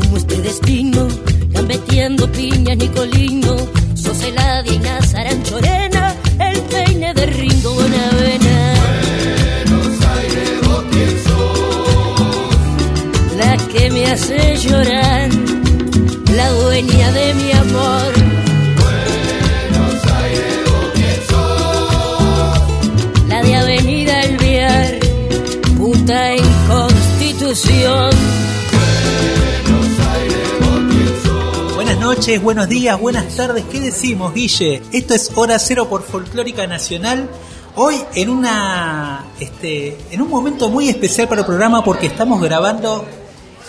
como este noches, buenos días, buenas tardes. ¿Qué decimos, Guille? Esto es Hora Cero por Folclórica Nacional. Hoy en una este en un momento muy especial para el programa porque estamos grabando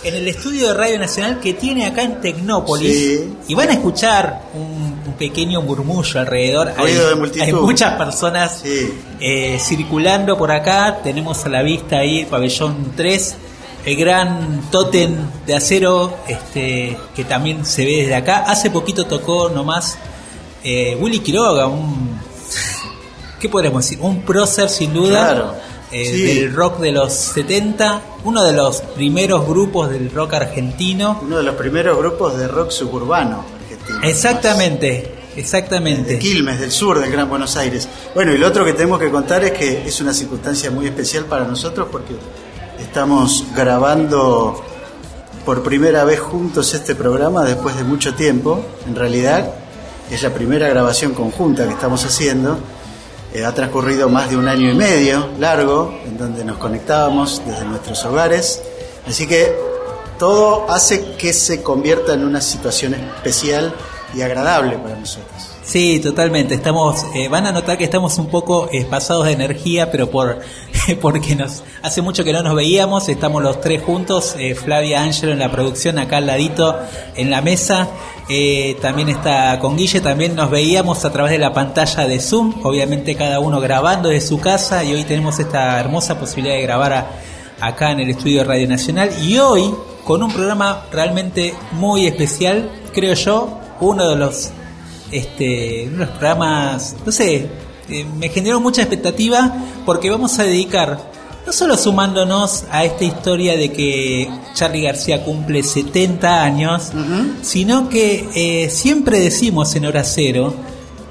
en el estudio de Radio Nacional que tiene acá en Tecnópolis Sí. y van a escuchar un, un pequeño murmullo alrededor. De hay muchas personas Sí. eh, circulando por acá. Tenemos a la vista ahí el pabellón 3, el gran tótem de acero este, que también se ve desde acá. Hace poquito tocó nomás eh, Willy Quiroga, un. ¿Qué podríamos decir? Un prócer sin duda. Claro. eh, Sí. Del rock de los 70, uno de los primeros grupos del rock argentino. Uno de los primeros grupos de rock suburbano argentino. Exactamente, De exactamente. Quilmes, del sur del Gran Buenos Aires. Bueno, y lo otro que tenemos que contar es que es una circunstancia muy especial para nosotros porque estamos grabando por primera vez juntos este programa después de mucho tiempo. En realidad es la primera grabación conjunta que estamos haciendo. Eh, ha transcurrido más de un año y medio largo en donde nos conectábamos desde nuestros hogares. Así que todo hace que se convierta en una situación especial y agradable para nosotros. Sí, totalmente. Estamos, eh, van a notar que estamos un poco eh, pasados de energía, pero por porque nos hace mucho que no nos veíamos. Estamos los tres juntos. eh, Flavia Ángelo en la producción, acá al ladito en la mesa. Eh, también está con Guille. También nos veíamos a través de la pantalla de Zoom. Obviamente cada uno grabando desde su casa y hoy tenemos esta hermosa posibilidad de grabar acá en el estudio de Radio Nacional. Y hoy con un programa realmente muy especial, creo yo, uno de los este, unos programas, no sé, eh, me generó mucha expectativa porque vamos a dedicar, no solo sumándonos a esta historia de que Charlie García cumple 70 años, sino que eh, siempre decimos en Hora Cero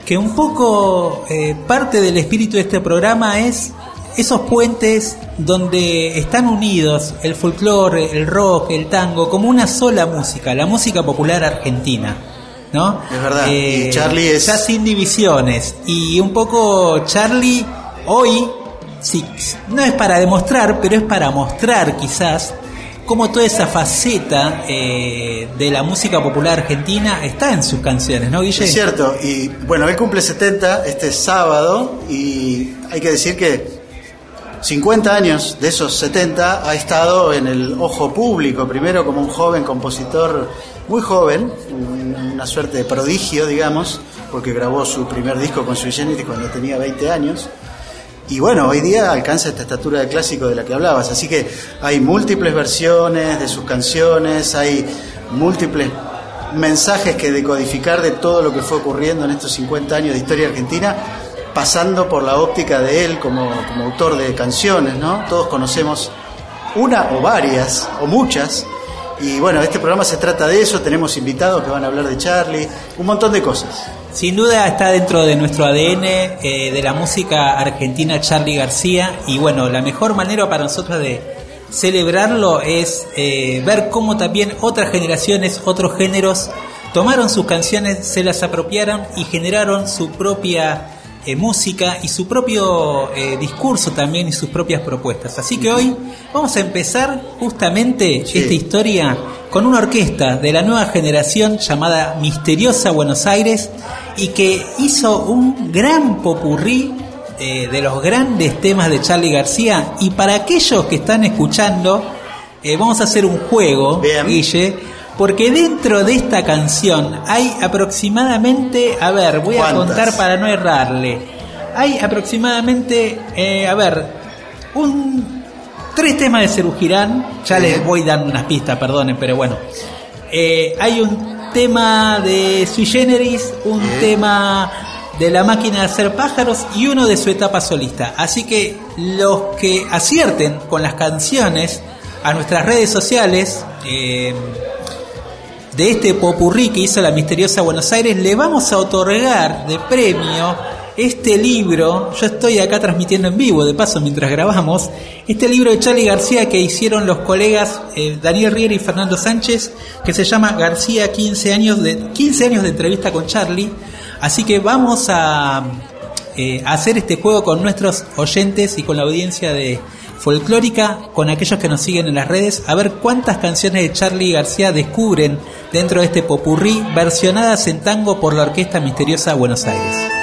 que un poco eh, parte del espíritu de este programa es esos puentes donde están unidos el folclore, el rock, el tango, como una sola música, la música popular argentina. ¿No? Es verdad, y Charlie es- Ya sin divisiones. Y un poco Charlie hoy, sí, no es para demostrar, pero es para mostrar quizás cómo toda esa faceta eh, de la música popular argentina está en sus canciones, ¿no, Guille? Es cierto, y bueno, él cumple 70 este sábado y hay que decir que 50 años de esos 70 ha estado en el ojo público, primero como un joven compositor muy joven, un- una suerte de prodigio, digamos, porque grabó su primer disco con Sui Generis cuando tenía 20 años. Y bueno, hoy día alcanza esta estatura de clásico de la que hablabas, así que hay múltiples versiones de sus canciones, hay múltiples mensajes que decodificar de todo lo que fue ocurriendo en estos 50 años de historia argentina, pasando por la óptica de él como, como autor de canciones, ¿no? Todos conocemos una o varias o muchas. Y bueno, este programa se trata de eso, tenemos invitados que van a hablar de Charlie, un montón de cosas. Sin duda está dentro de nuestro ADN eh, de la música argentina Charlie García y bueno, la mejor manera para nosotros de celebrarlo es eh, ver cómo también otras generaciones, otros géneros tomaron sus canciones, se las apropiaron y generaron su propia eh, música y su propio eh, discurso también y sus propias propuestas. Así que hoy vamos a empezar justamente Sí. esta historia con una orquesta de la nueva generación llamada Misteriosa Buenos Aires y que hizo un gran popurrí eh, de los grandes temas de Charlie García y para aquellos que están escuchando, eh, vamos a hacer un juego, Bien. Guille, porque dentro de esta canción hay aproximadamente, a ver, voy a contar para no errarle, hay aproximadamente, eh, a ver, un tres temas de Cerú Girán, ya les voy dando unas pistas, perdonen, pero bueno. Eh, hay un tema de Sui Generis, un tema de la máquina de hacer pájaros y uno de su etapa solista. Así que los que acierten con las canciones a nuestras redes sociales eh, de este popurrí que hizo la misteriosa Buenos Aires, le vamos a otorgar de premio este libro. Yo estoy acá transmitiendo en vivo, de paso, mientras grabamos. Este libro de Charlie García que hicieron los colegas eh, Daniel Riera y Fernando Sánchez, que se llama García 15 años de, 15 años de entrevista con Charlie. Así que vamos a eh, a hacer este juego con nuestros oyentes y con la audiencia de folclórica, con aquellos que nos siguen en las redes, a ver cuántas canciones de Charlie García descubren dentro de este popurrí versionadas en tango por la Orquesta Misteriosa Buenos Aires.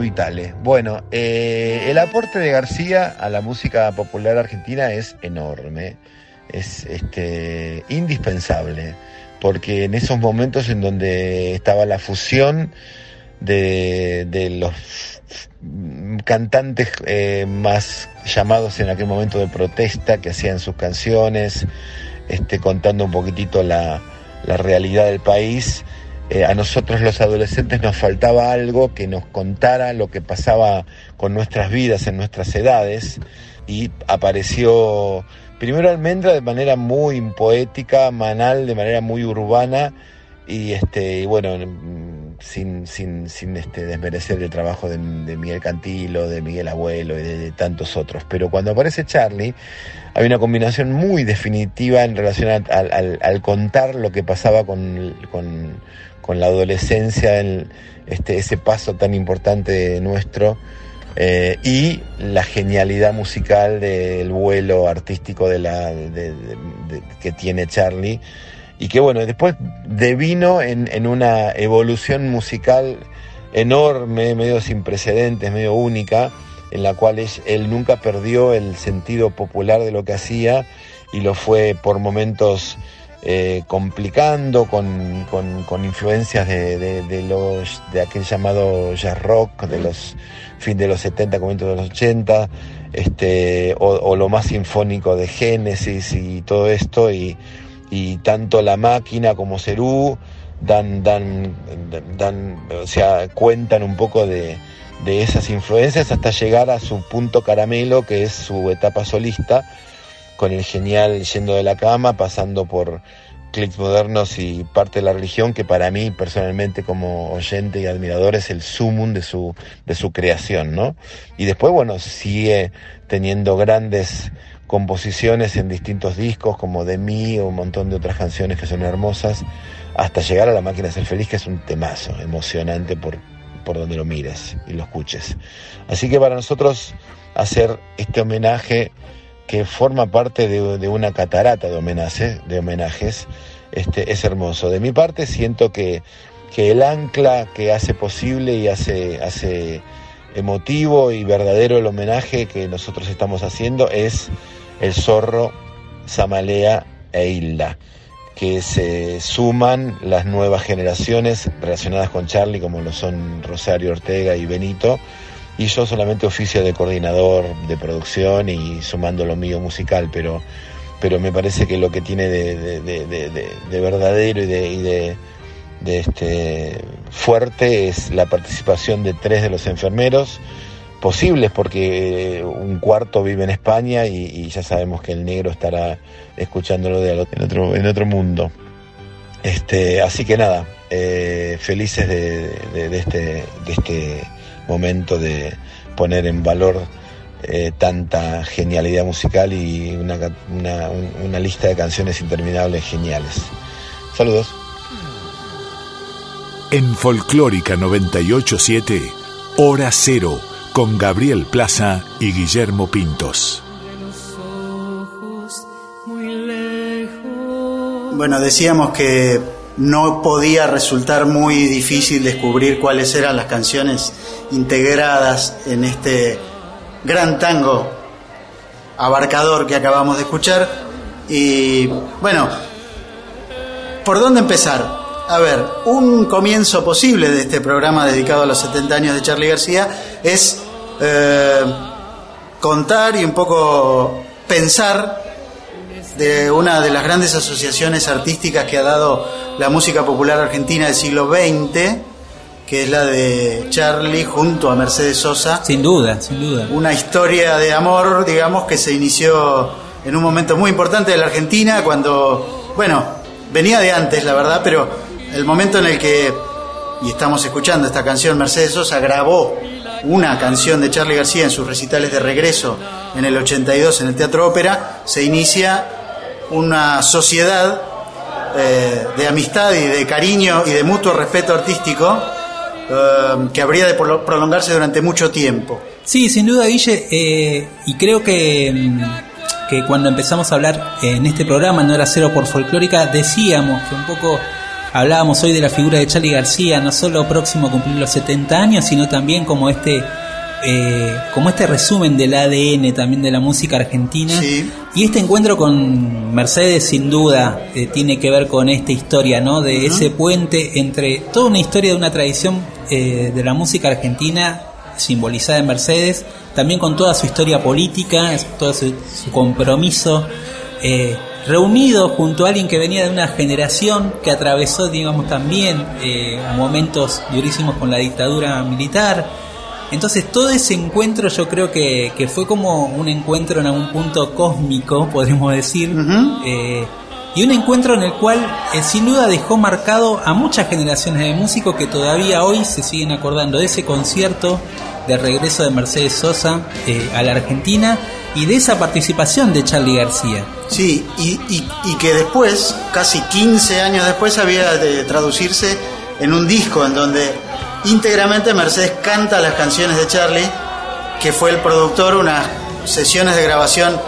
Lito Vitale. Bueno, eh, el aporte de García a la música popular argentina es enorme, es este, indispensable, porque en esos momentos en donde estaba la fusión de, de los cantantes eh, más llamados en aquel momento de protesta que hacían sus canciones, este, contando un poquitito la, la realidad del país. Eh, a nosotros los adolescentes nos faltaba algo que nos contara lo que pasaba con nuestras vidas en nuestras edades y apareció primero Almendra de manera muy poética, Manal de manera muy urbana y este bueno mm, sin, sin, sin este, desmerecer el trabajo de, Miguel Cantilo, de Miguel Abuelo y de, tantos otros. Pero cuando aparece Charlie, hay una combinación muy definitiva en relación al, contar lo que pasaba con, con la adolescencia, este, ese paso tan importante nuestro, eh, y la genialidad musical del vuelo artístico de la, de- que tiene Charlie, y que bueno, después devino en, una evolución musical enorme, medio sin precedentes, medio única, en la cual él nunca perdió el sentido popular de lo que hacía y lo fue por momentos eh, complicando con, con- influencias de, los de aquel llamado jazz rock de los fin de los 70 comienzos de los 80 este o, o lo más sinfónico de Génesis y todo esto y, y tanto la máquina como Cerú dan dan dan o sea cuentan un poco de de esas influencias hasta llegar a su punto caramelo que es su etapa solista con el genial Yendo de la Cama, pasando por clics modernos y parte de la religión, que para mí personalmente como oyente y admirador es el sumum de su, de su creación, ¿no? Y después, bueno, sigue teniendo grandes composiciones en distintos discos, como De mí o un montón de otras canciones que son hermosas, hasta llegar a La Máquina de Ser Feliz, que es un temazo, emocionante por, por donde lo mires y lo escuches. Así que para nosotros hacer este homenaje que forma parte de, una catarata de homenajes, de homenajes este, es hermoso. De mi parte siento que, que el ancla que hace posible y hace, hace emotivo y verdadero el homenaje que nosotros estamos haciendo es el zorro, Samalea e Hilda, que se suman las nuevas generaciones relacionadas con Charlie, como lo son Rosario Ortega y Benito, y yo solamente oficio de coordinador de producción y sumando lo mío musical, pero, pero me parece que lo que tiene de, de- de- de- de- de verdadero y de, y este fuerte es la participación de tres de los enfermeros posibles porque un cuarto vive en España y, ya sabemos que el negro estará escuchándolo de en otro en otro mundo. Este así que nada eh, felices de- de este de este momento de poner en valor eh, tanta genialidad musical y una, una, un- una lista de canciones interminables geniales saludos En Folclórica 987, Hora Cero, con Gabriel Plaza y Guillermo Pintos. Bueno, decíamos que no podía resultar muy difícil descubrir cuáles eran las canciones integradas en este gran tango abarcador que acabamos de escuchar. Y bueno, ¿por dónde empezar? A ver, un comienzo posible de este programa dedicado a los 70 años de Charlie García es eh, contar y un poco pensar de una de las grandes asociaciones artísticas que ha dado la música popular argentina del siglo XX, que es la de Charlie junto a Mercedes Sosa. Sin duda, sin duda. Una historia de amor, digamos, que se inició en un momento muy importante de la Argentina, cuando, bueno, venía de antes, la verdad, pero el momento en el que, y estamos escuchando esta canción, Mercedes Sosa grabó una canción de Charlie García en sus recitales de regreso en el 82 en el Teatro Ópera, se inicia una sociedad eh, de amistad y de cariño y de mutuo respeto artístico eh, que habría de prolo- prolongarse durante mucho tiempo. Sí, sin duda, Guille, eh, y creo que, mm, que cuando empezamos a hablar en este programa, no era cero por folclórica, decíamos que un poco hablábamos hoy de la figura de Charlie García, no solo próximo a cumplir los 70 años, sino también como este eh, como este resumen del ADN también de la música argentina. Sí. Y este encuentro con Mercedes sin duda eh, tiene que ver con esta historia, ¿no? De ese puente entre toda una historia de una tradición eh, de la música argentina simbolizada en Mercedes, también con toda su historia política, todo su, su compromiso, eh, reunido junto a alguien que venía de una generación que atravesó, digamos, también eh, momentos durísimos con la dictadura militar. Entonces todo ese encuentro yo creo que, que fue como un encuentro en algún punto cósmico, podríamos decir, Ujú. eh, y un encuentro en el cual eh, sin duda dejó marcado a muchas generaciones de músicos que todavía hoy se siguen acordando de ese concierto de regreso de Mercedes Sosa eh, a la Argentina y de esa participación de Charlie García. Sí, y, y- y que después, casi 15 años después, había de traducirse en un disco en donde íntegramente Mercedes canta las canciones de Charlie, que fue el productor, unas sesiones de grabación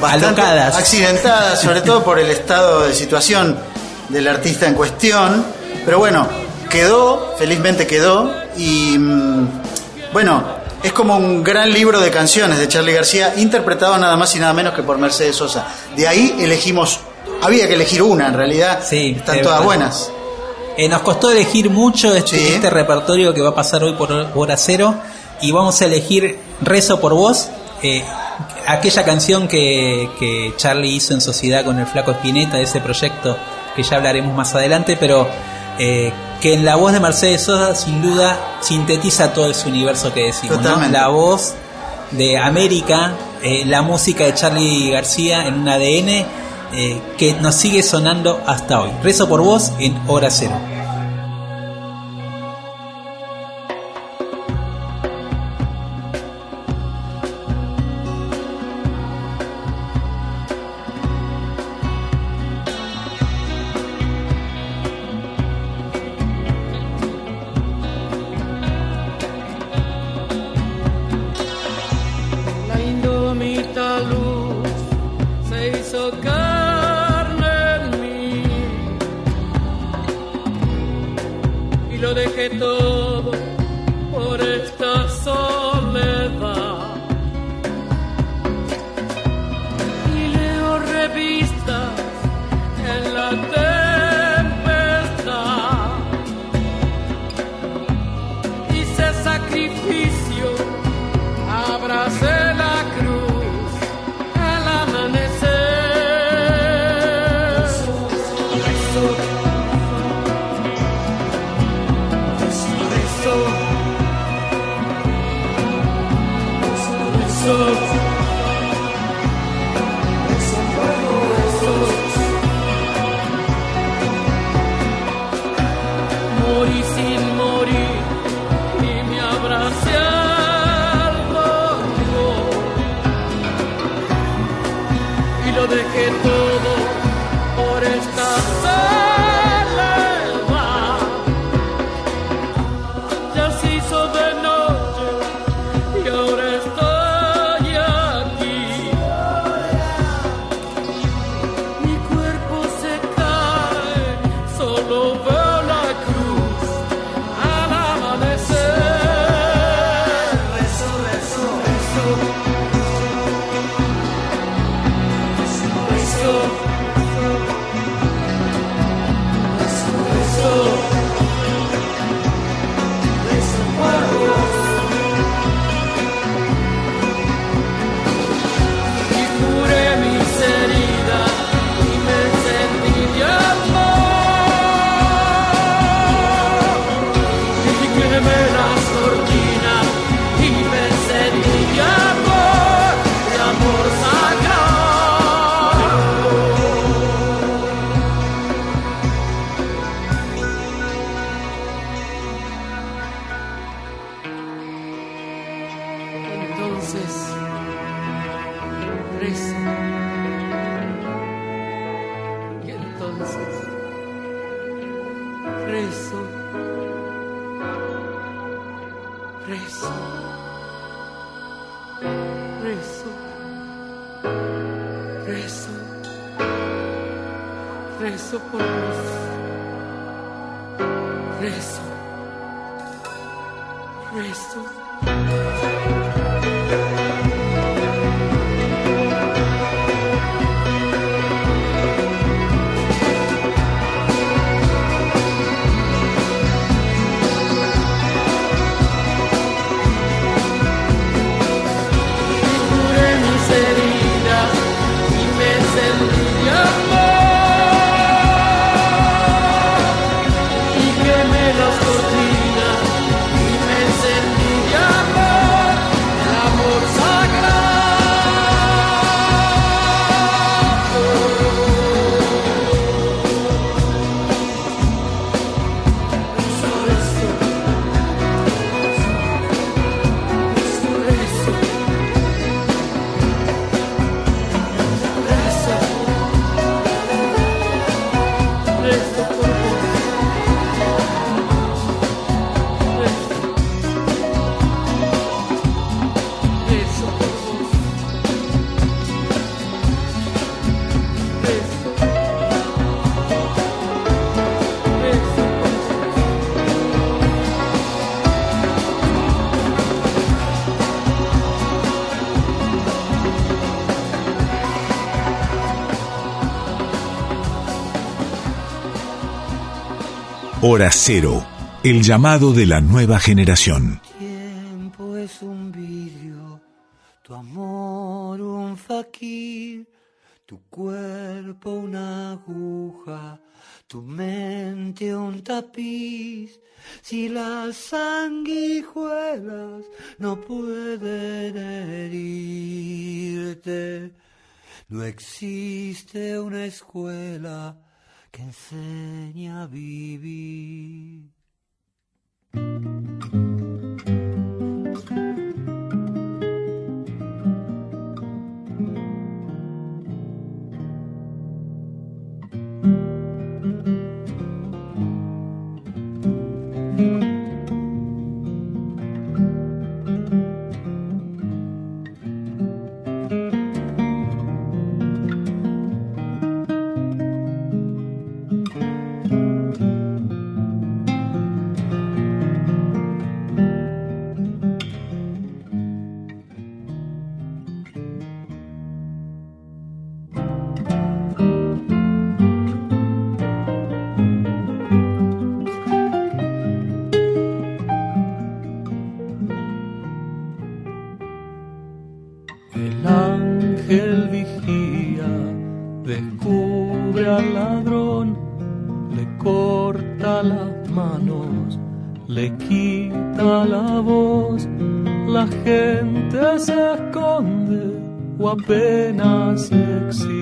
bastante Alocadas. accidentadas, sobre todo por el estado de situación del artista en cuestión. Pero bueno, quedó, felizmente quedó, y mm, bueno, es como un gran libro de canciones de Charlie García, interpretado nada más y nada menos que por Mercedes Sosa. De ahí elegimos, había que elegir una en realidad, Sí, están es todas buenas. Eh, nos costó elegir mucho este, Sí. este repertorio que va a pasar hoy por hora cero y vamos a elegir Rezo por vos, eh, aquella canción que, que Charlie hizo en sociedad con el Flaco Espineta, ese proyecto que ya hablaremos más adelante, pero eh, que en la voz de Mercedes Sosa sin duda sintetiza todo ese universo que decimos, ¿no? La voz de América, eh, la música de Charlie García en un ADN eh, que nos sigue sonando hasta hoy. Rezo por vos en hora cero. Hora Cero, el llamado de la nueva generación. tiempo es un vidrio, tu amor un faquir, tu cuerpo una aguja, tu mente un tapiz. Si las sanguijuelas no pueden herirte, no existe una escuela que enseña a vivir. O apenas existe,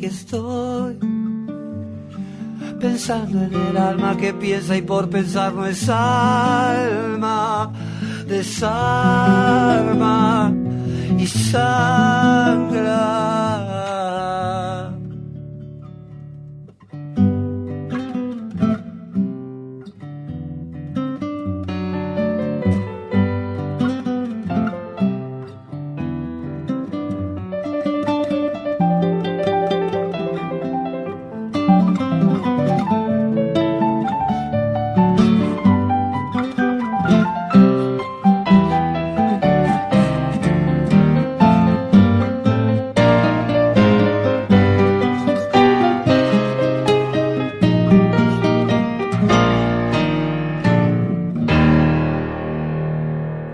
aquí estoy. Pensando en el alma que piensa y por pensar no es alma, desarma y sangra.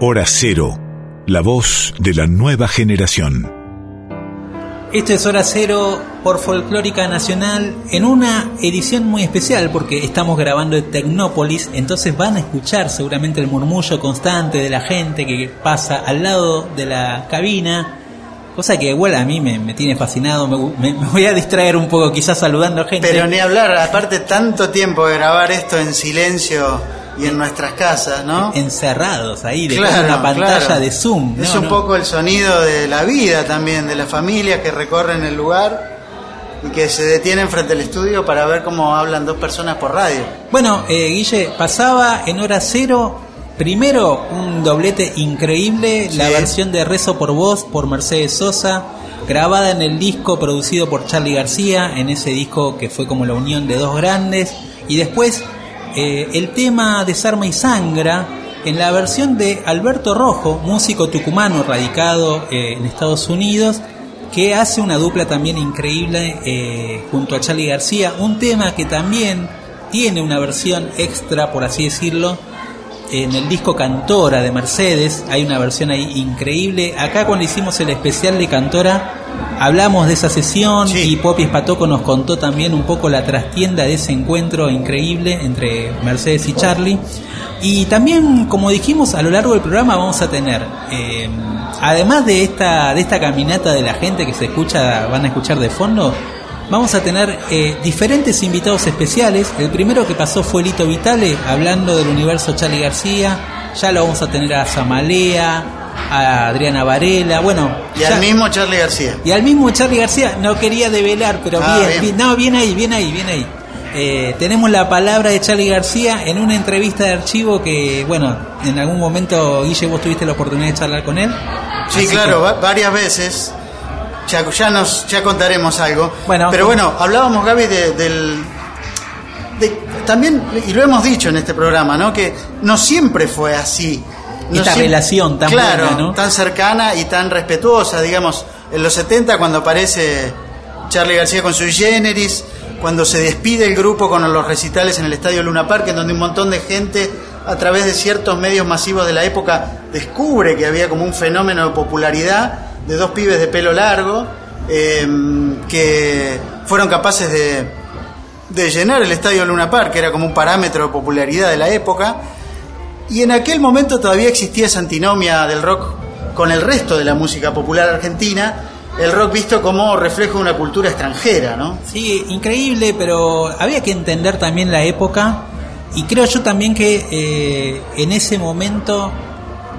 Hora Cero, la voz de la nueva generación. Esto es Hora Cero por Folclórica Nacional en una edición muy especial porque estamos grabando en Tecnópolis, entonces van a escuchar seguramente el murmullo constante de la gente que pasa al lado de la cabina, cosa que igual a mí me, me tiene fascinado, me, me- me voy a distraer un poco quizás saludando a gente. Pero ni hablar, aparte tanto tiempo de grabar esto en silencio y en nuestras casas, ¿no? encerrados ahí detrás de una pantalla claro. de Zoom. Es No, un no. poco el sonido de la vida también, de las familias que recorren el lugar y que se detienen frente al estudio para ver cómo hablan dos personas por radio. Bueno, eh, Guille, pasaba en hora cero. Primero, un doblete increíble, la versión de Rezo por Voz por Mercedes Sosa, grabada en el disco producido por Charlie García, en ese disco que fue como la unión de dos grandes. Y después, eh, el tema Desarma y Sangra, en la versión de Alberto Rojo, músico tucumano radicado eh, en Estados Unidos, que hace una dupla también increíble eh, junto a Charlie García, un tema que también tiene una versión extra, por así decirlo, en el disco Cantora de Mercedes, hay una versión ahí increíble. Acá cuando hicimos el especial de Cantora, hablamos de esa sesión Sí. y Poppy Espatoco nos contó también un poco la trastienda de ese encuentro increíble entre Mercedes y Charlie. Y también, como dijimos, a lo largo del programa vamos a tener, eh, además de esta, de esta caminata de la gente que se escucha, van a escuchar de fondo, vamos a tener eh, diferentes invitados especiales. El primero que pasó fue Lito Vitale, hablando del universo Charlie García. Ya lo vamos a tener a Zamalea, a Adriana Varela, bueno. Y ya- al mismo Charlie García. y al mismo Charlie García, no quería develar, pero Ah, bien, no, bien ahí, bien ahí, bien ahí. Eh, tenemos la palabra de Charlie García en una entrevista de archivo que, bueno, en algún momento, Guille, vos tuviste la oportunidad de charlar con él. Sí, Así claro, que- varias veces. Ya, ya nos ya contaremos algo. Bueno. Pero bueno, hablábamos, Gaby, de- del. de- también, y lo hemos dicho en este programa, ¿no? Que no siempre fue así. No Esta relación tan claro, buena, ¿no? tan cercana y tan respetuosa, digamos, en los 70 cuando aparece Charlie García con su generis, cuando se despide el grupo con los recitales en el Estadio Luna Park, en donde un montón de gente a través de ciertos medios masivos de la época descubre que había como un fenómeno de popularidad de dos pibes de pelo largo eh, que fueron capaces de, de llenar el Estadio Luna Park, que era como un parámetro de popularidad de la época. Y en aquel momento todavía existía esa antinomia del rock con el resto de la música popular argentina, el rock visto como reflejo de una cultura extranjera, ¿no? Sí, increíble, pero había que entender también la época y creo yo también que eh, en ese momento,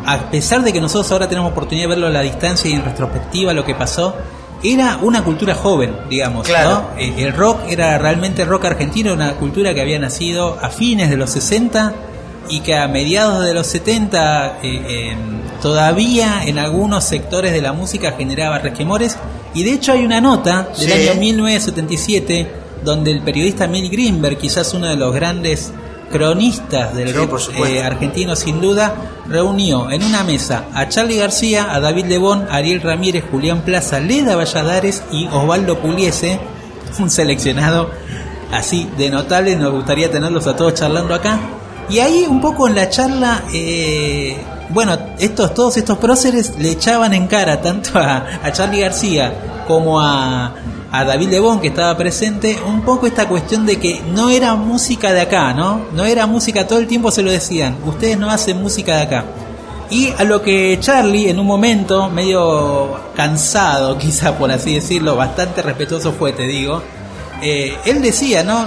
a pesar de que nosotros ahora tenemos oportunidad de verlo a la distancia y en retrospectiva lo que pasó, era una cultura joven, digamos. Claro. ¿no? Eh, El rock era realmente rock argentino, una cultura que había nacido a fines de los 60 y que a mediados de los 70 eh, eh, todavía en algunos sectores de la música generaba resquemores y de hecho hay una nota del Sí. año 1977 donde el periodista Mil Greenberg, quizás uno de los grandes cronistas del Sí, eh, argentino sin duda, reunió en una mesa a Charlie García, a David Lebón, Ariel Ramírez, Julián Plaza, Leda Valladares y Osvaldo Puliese, un seleccionado así de notable, nos gustaría tenerlos a todos charlando acá. Y ahí un poco en la charla, eh, bueno, estos, todos estos próceres le echaban en cara tanto a, a Charlie García como a, a David Lebón que estaba presente, un poco esta cuestión de que no era música de acá, ¿no? No era música, todo el tiempo se lo decían, ustedes no hacen música de acá. Y a lo que Charlie, en un momento medio cansado, quizá por así decirlo, bastante respetuoso fue, te digo, eh, él decía, ¿no?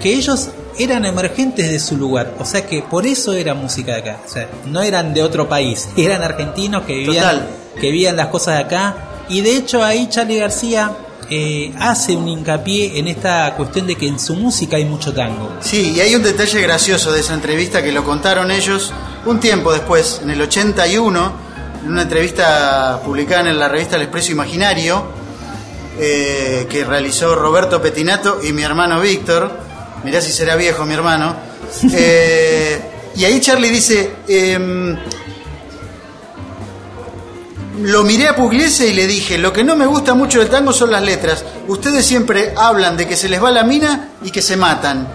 Que ellos eran emergentes de su lugar, o sea que por eso era música de acá, o sea, no eran de otro país, eran argentinos que vivían, Total. que vivían las cosas de acá, y de hecho ahí Charlie García eh, hace un hincapié en esta cuestión de que en su música hay mucho tango. Sí, y hay un detalle gracioso de esa entrevista que lo contaron ellos un tiempo después, en el 81, en una entrevista publicada en la revista El Expreso Imaginario, eh, que realizó Roberto Petinato y mi hermano Víctor. Mirá si será viejo mi hermano. Eh, y ahí Charlie dice, em, lo miré a Pugliese y le dije, lo que no me gusta mucho del tango son las letras. Ustedes siempre hablan de que se les va la mina y que se matan.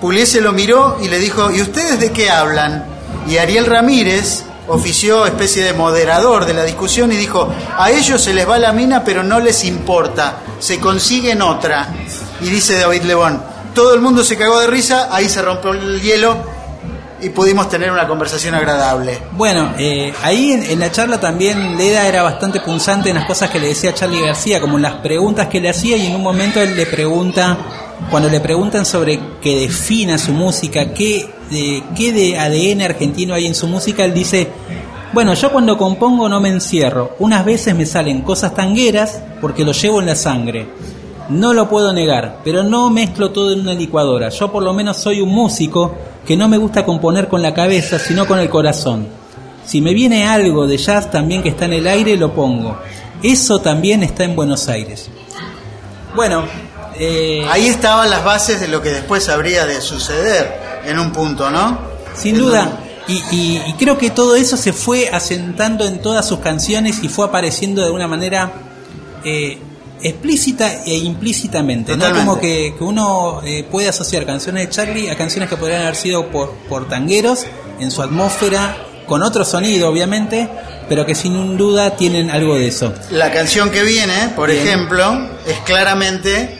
Pugliese lo miró y le dijo, ¿y ustedes de qué hablan? Y Ariel Ramírez, ofició especie de moderador de la discusión y dijo, a ellos se les va la mina pero no les importa, se consiguen otra. Y dice David Lebón, todo el mundo se cagó de risa, ahí se rompió el hielo y pudimos tener una conversación agradable. Bueno, eh, ahí en, la charla también Leda era bastante punzante en las cosas que le decía Charlie García, como en las preguntas que le hacía y en un momento él le pregunta, cuando le preguntan sobre que defina su música, qué de, qué de ADN argentino hay en su música, él dice, bueno, yo cuando compongo no me encierro, unas veces me salen cosas tangueras porque lo llevo en la sangre. No lo puedo negar, pero no mezclo todo en una licuadora. Yo por lo menos soy un músico que no me gusta componer con la cabeza, sino con el corazón. Si me viene algo de jazz también que está en el aire, lo pongo. Eso también está en Buenos Aires. Bueno, eh, Ahí estaban las bases de lo que después habría de suceder en un punto, ¿no? sin En duda. donde- Y, y- y creo que todo eso se fue asentando en todas sus canciones y fue apareciendo de una manera eh, explícita e implícitamente. ¿no? Totalmente. Como que, que uno eh, puede asociar canciones de Charlie a canciones que podrían haber sido por, por tangueros en su atmósfera, con otro sonido obviamente, pero que sin duda tienen algo de eso. La canción que viene, por Bien. ejemplo, es claramente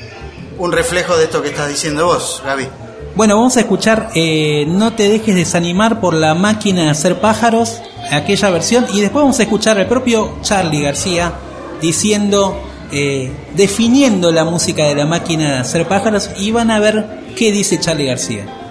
un reflejo de esto que estás diciendo vos, Gaby. Bueno, vamos a escuchar eh, No te dejes desanimar por la máquina de hacer pájaros, aquella versión, y después vamos a escuchar al propio Charlie García diciendo, eh, definiendo la música de la máquina de hacer pájaros, y van a ver qué dice Charlie García.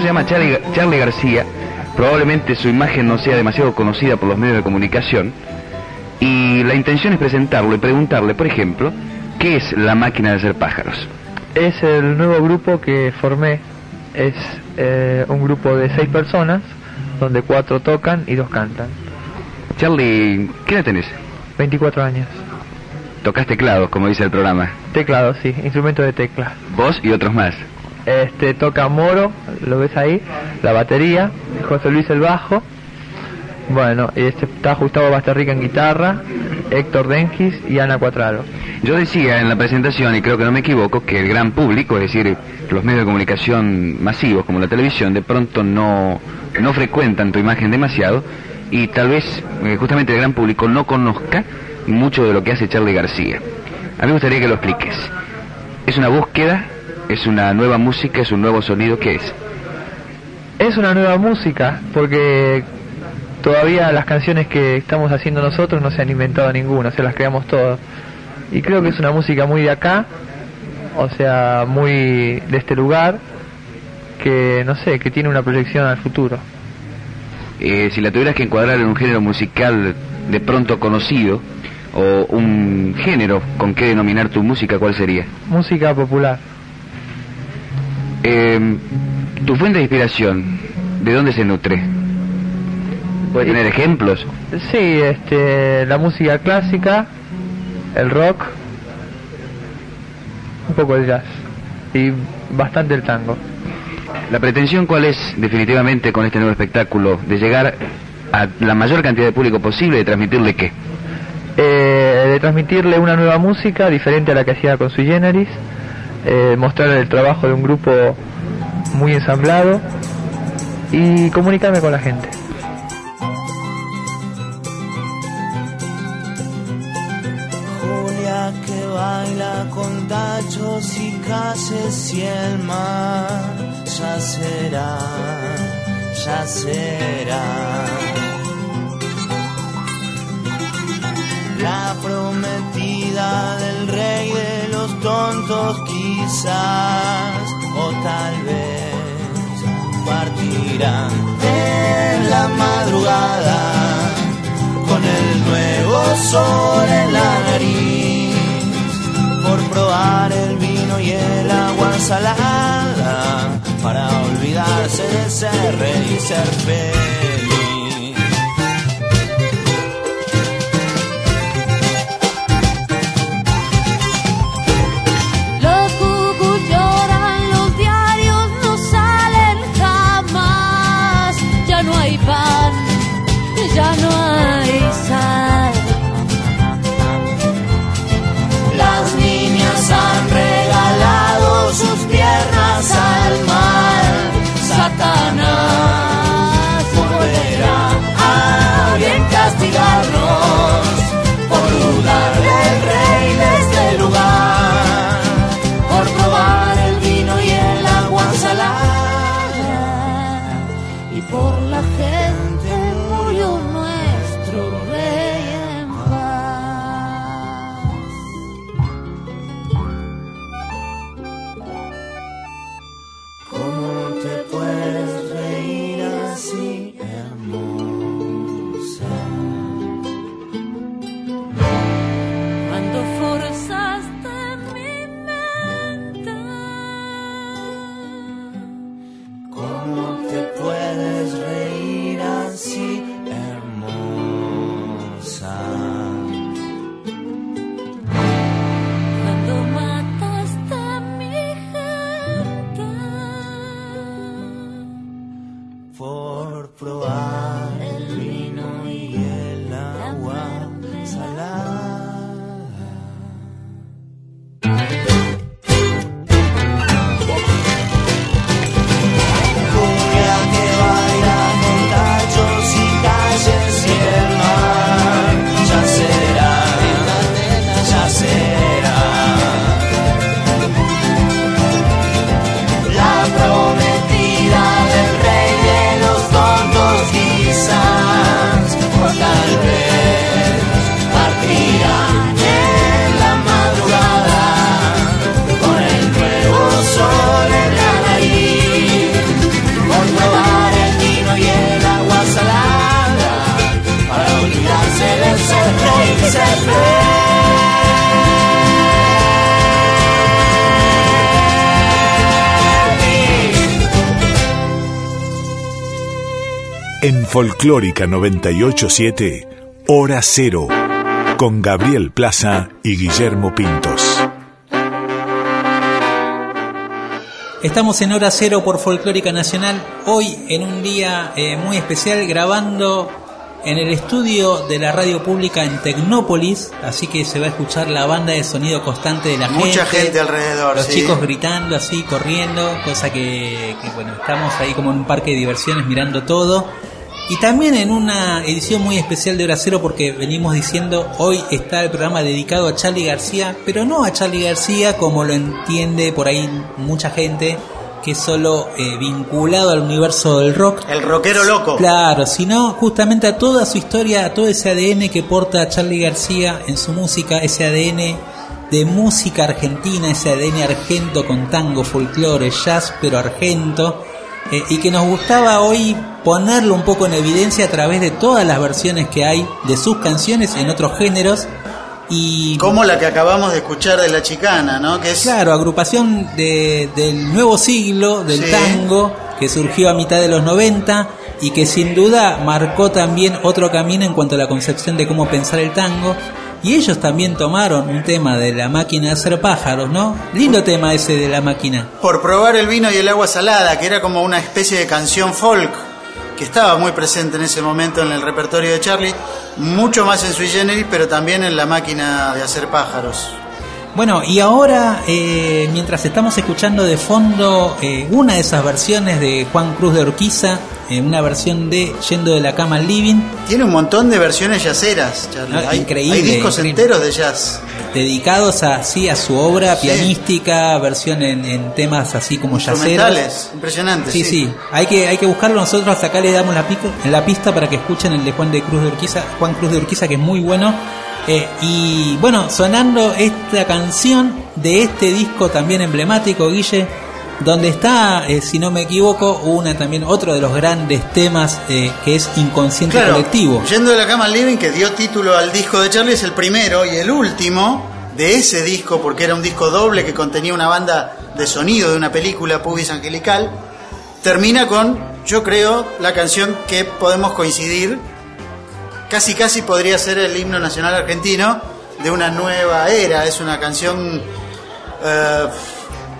Se llama Charlie, Charlie García. Probablemente su imagen no sea demasiado conocida por los medios de comunicación. Y la intención es presentarlo y preguntarle, por ejemplo, ¿qué es la máquina de hacer pájaros? Es el nuevo grupo que formé. Es eh, un grupo de seis personas, donde cuatro tocan y dos cantan. Charlie, ¿qué edad tenés? 24 años. Tocas teclados, como dice el programa. Teclado, sí, instrumento de tecla. Vos y otros más. Este toca Moro, lo ves ahí, la batería, José Luis el bajo. Bueno, este está Gustavo Bastarrica en guitarra, Héctor Denquis y Ana Cuatraro. Yo decía en la presentación, y creo que no me equivoco, que el gran público, es decir, los medios de comunicación masivos como la televisión, de pronto no, no frecuentan tu imagen demasiado y tal vez eh, justamente el gran público no conozca mucho de lo que hace Charlie García. A mí me gustaría que lo expliques. ¿Es una búsqueda? ¿Es una nueva música? ¿Es un nuevo sonido? ¿Qué es? Es una nueva música porque todavía las canciones que estamos haciendo nosotros no se han inventado ninguna, se las creamos todas. Y creo que es una música muy de acá, o sea, muy de este lugar, que no sé, que tiene una proyección al futuro. Eh, si la tuvieras que encuadrar en un género musical de pronto conocido, o un género con qué denominar tu música, ¿cuál sería? Música popular. Eh, tu fuente de inspiración, ¿de dónde se nutre? ¿Puede tener ejemplos? Sí, este, la música clásica, el rock, un poco de jazz y bastante el tango. ¿La pretensión cuál es definitivamente con este nuevo espectáculo? ¿De llegar a la mayor cantidad de público posible y de transmitirle qué? Eh, de transmitirle una nueva música diferente a la que hacía con Sui Generis, eh, mostrar el trabajo de un grupo muy ensamblado y comunicarme con la gente. Julia que baila con tachos y calles y el mar ya será, ya será. La prometida del rey de los tontos quizás, o tal vez partirán en la madrugada con el nuevo sol en la nariz por probar el vino y el agua salada para olvidarse de ser rey y ser feliz. Folclórica 987, Hora Cero, con Gabriel Plaza y Guillermo Pintos. Estamos en Hora Cero por Folclórica Nacional, hoy en un día eh, muy especial grabando en el estudio de la radio pública en Tecnópolis, así que se va a escuchar la banda de sonido constante de la Mucha gente alrededor, Los sí. chicos gritando así, corriendo, cosa que, que, bueno, estamos ahí como en un parque de diversiones mirando todo. Y también en una edición muy especial de Hora Cero porque venimos diciendo hoy está el programa dedicado a Charlie García, pero no a Charlie García como lo entiende por ahí mucha gente, que es solo eh, vinculado al universo del rock. El rockero loco. Claro, sino justamente a toda su historia, a todo ese ADN que porta Charlie García en su música, ese ADN de música argentina, ese ADN argento con tango, folclore, jazz, pero argento, eh, y que nos gustaba hoy ponerlo un poco en evidencia a través de todas las versiones que hay de sus canciones en otros géneros. Y Como la que acabamos de escuchar de La Chicana, ¿no? Que es Claro, agrupación de- del nuevo siglo, del Sí. tango, que surgió a mitad de los 90 y que sin duda marcó también otro camino en cuanto a la concepción de cómo pensar el tango. Y ellos también tomaron un tema de la máquina de hacer pájaros, ¿no? Lindo tema ese de la máquina. por probar el vino y el agua salada, que era como una especie de canción folk que estaba muy presente en ese momento en el repertorio de Charlie, mucho más en sui generis, pero también en la máquina de hacer pájaros. Bueno, y ahora, eh, mientras estamos escuchando de fondo eh, una de esas versiones de Juan Cruz de Orquiza, eh, una versión de Yendo de la cama al living, Tiene un montón de versiones yaceras. Ah, hay, increíble, hay discos increíble. enteros de jazz. dedicados a, sí, a su obra Sí. pianística, versión en, en temas así como yaceros. Impresionante. Sí, sí, hay que hay que buscarlo nosotros acá le damos la, pico- la pista para que escuchen el de Juan de Cruz de Urquiza, Juan Cruz de Urquiza que es muy bueno. Eh, y bueno, sonando esta canción de este disco también emblemático, Guille, donde está, eh, si no me equivoco, una también otro de los grandes temas eh, que es Inconsciente Claro, Colectivo. Yendo de la cama al living, que dio título al disco de Charlie, es el primero y el último de ese disco, porque era un disco doble que contenía una banda de sonido de una película, Pubis Angelical. Termina con, yo creo, la canción que podemos coincidir, casi casi podría ser el himno nacional argentino de una nueva era. Es una canción, eh,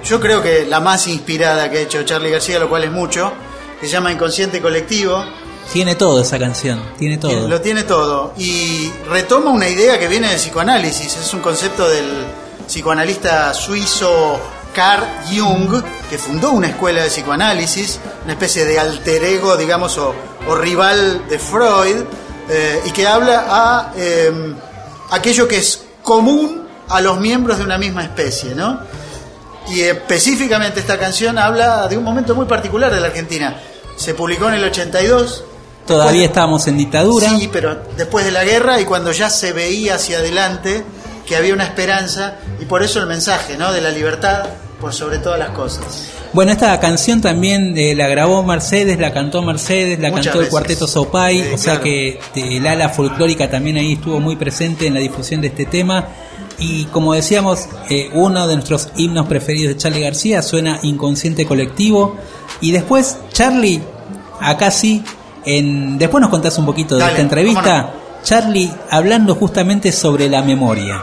yo creo que la más inspirada que ha hecho Charlie García, lo cual es mucho, que se llama Inconsciente Colectivo. Tiene todo esa canción, tiene todo. Lo tiene todo. Y retoma una idea que viene del psicoanálisis. Es un concepto del psicoanalista suizo Carl Jung, que fundó una escuela de psicoanálisis, una especie de alter ego, digamos, o, o rival de Freud, eh, y que habla a eh, aquello que es común a los miembros de una misma especie, ¿no? Y específicamente esta canción habla de un momento muy particular de la Argentina. Se publicó en el 82, Todavía estábamos en dictadura. Sí, pero después de la guerra y cuando ya se veía hacia adelante que había una esperanza y por eso el mensaje, ¿no? De la libertad por sobre todas las cosas. Bueno, esta canción también eh, la grabó Mercedes, la cantó Mercedes, la Muchas cantó el cuarteto Sopay, Sí, o sea claro. que eh, el ala folclórica también ahí estuvo muy presente en la difusión de este tema. Y como decíamos, eh, uno de nuestros himnos preferidos de Charlie García suena Inconsciente Colectivo. Y después, Charlie, acá sí, en, después nos contás un poquito de esta entrevista. Charlie hablando justamente sobre la memoria.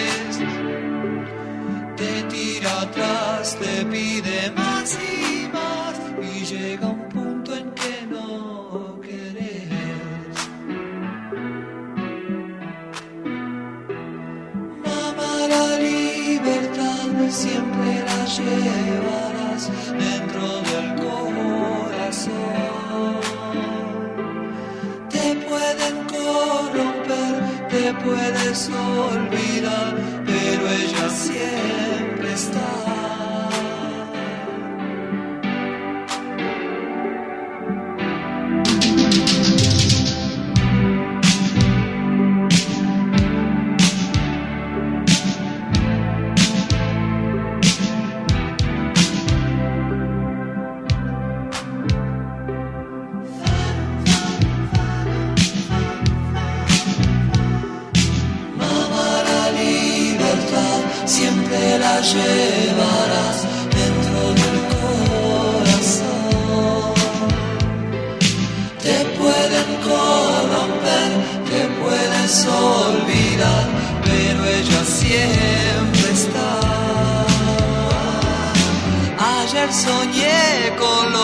te pide más y más y llega un punto en que no querés. Mamá, la libertad siempre la llevarás dentro del corazón. Te pueden corromper, te puedes olvidar, pero ella siempre está.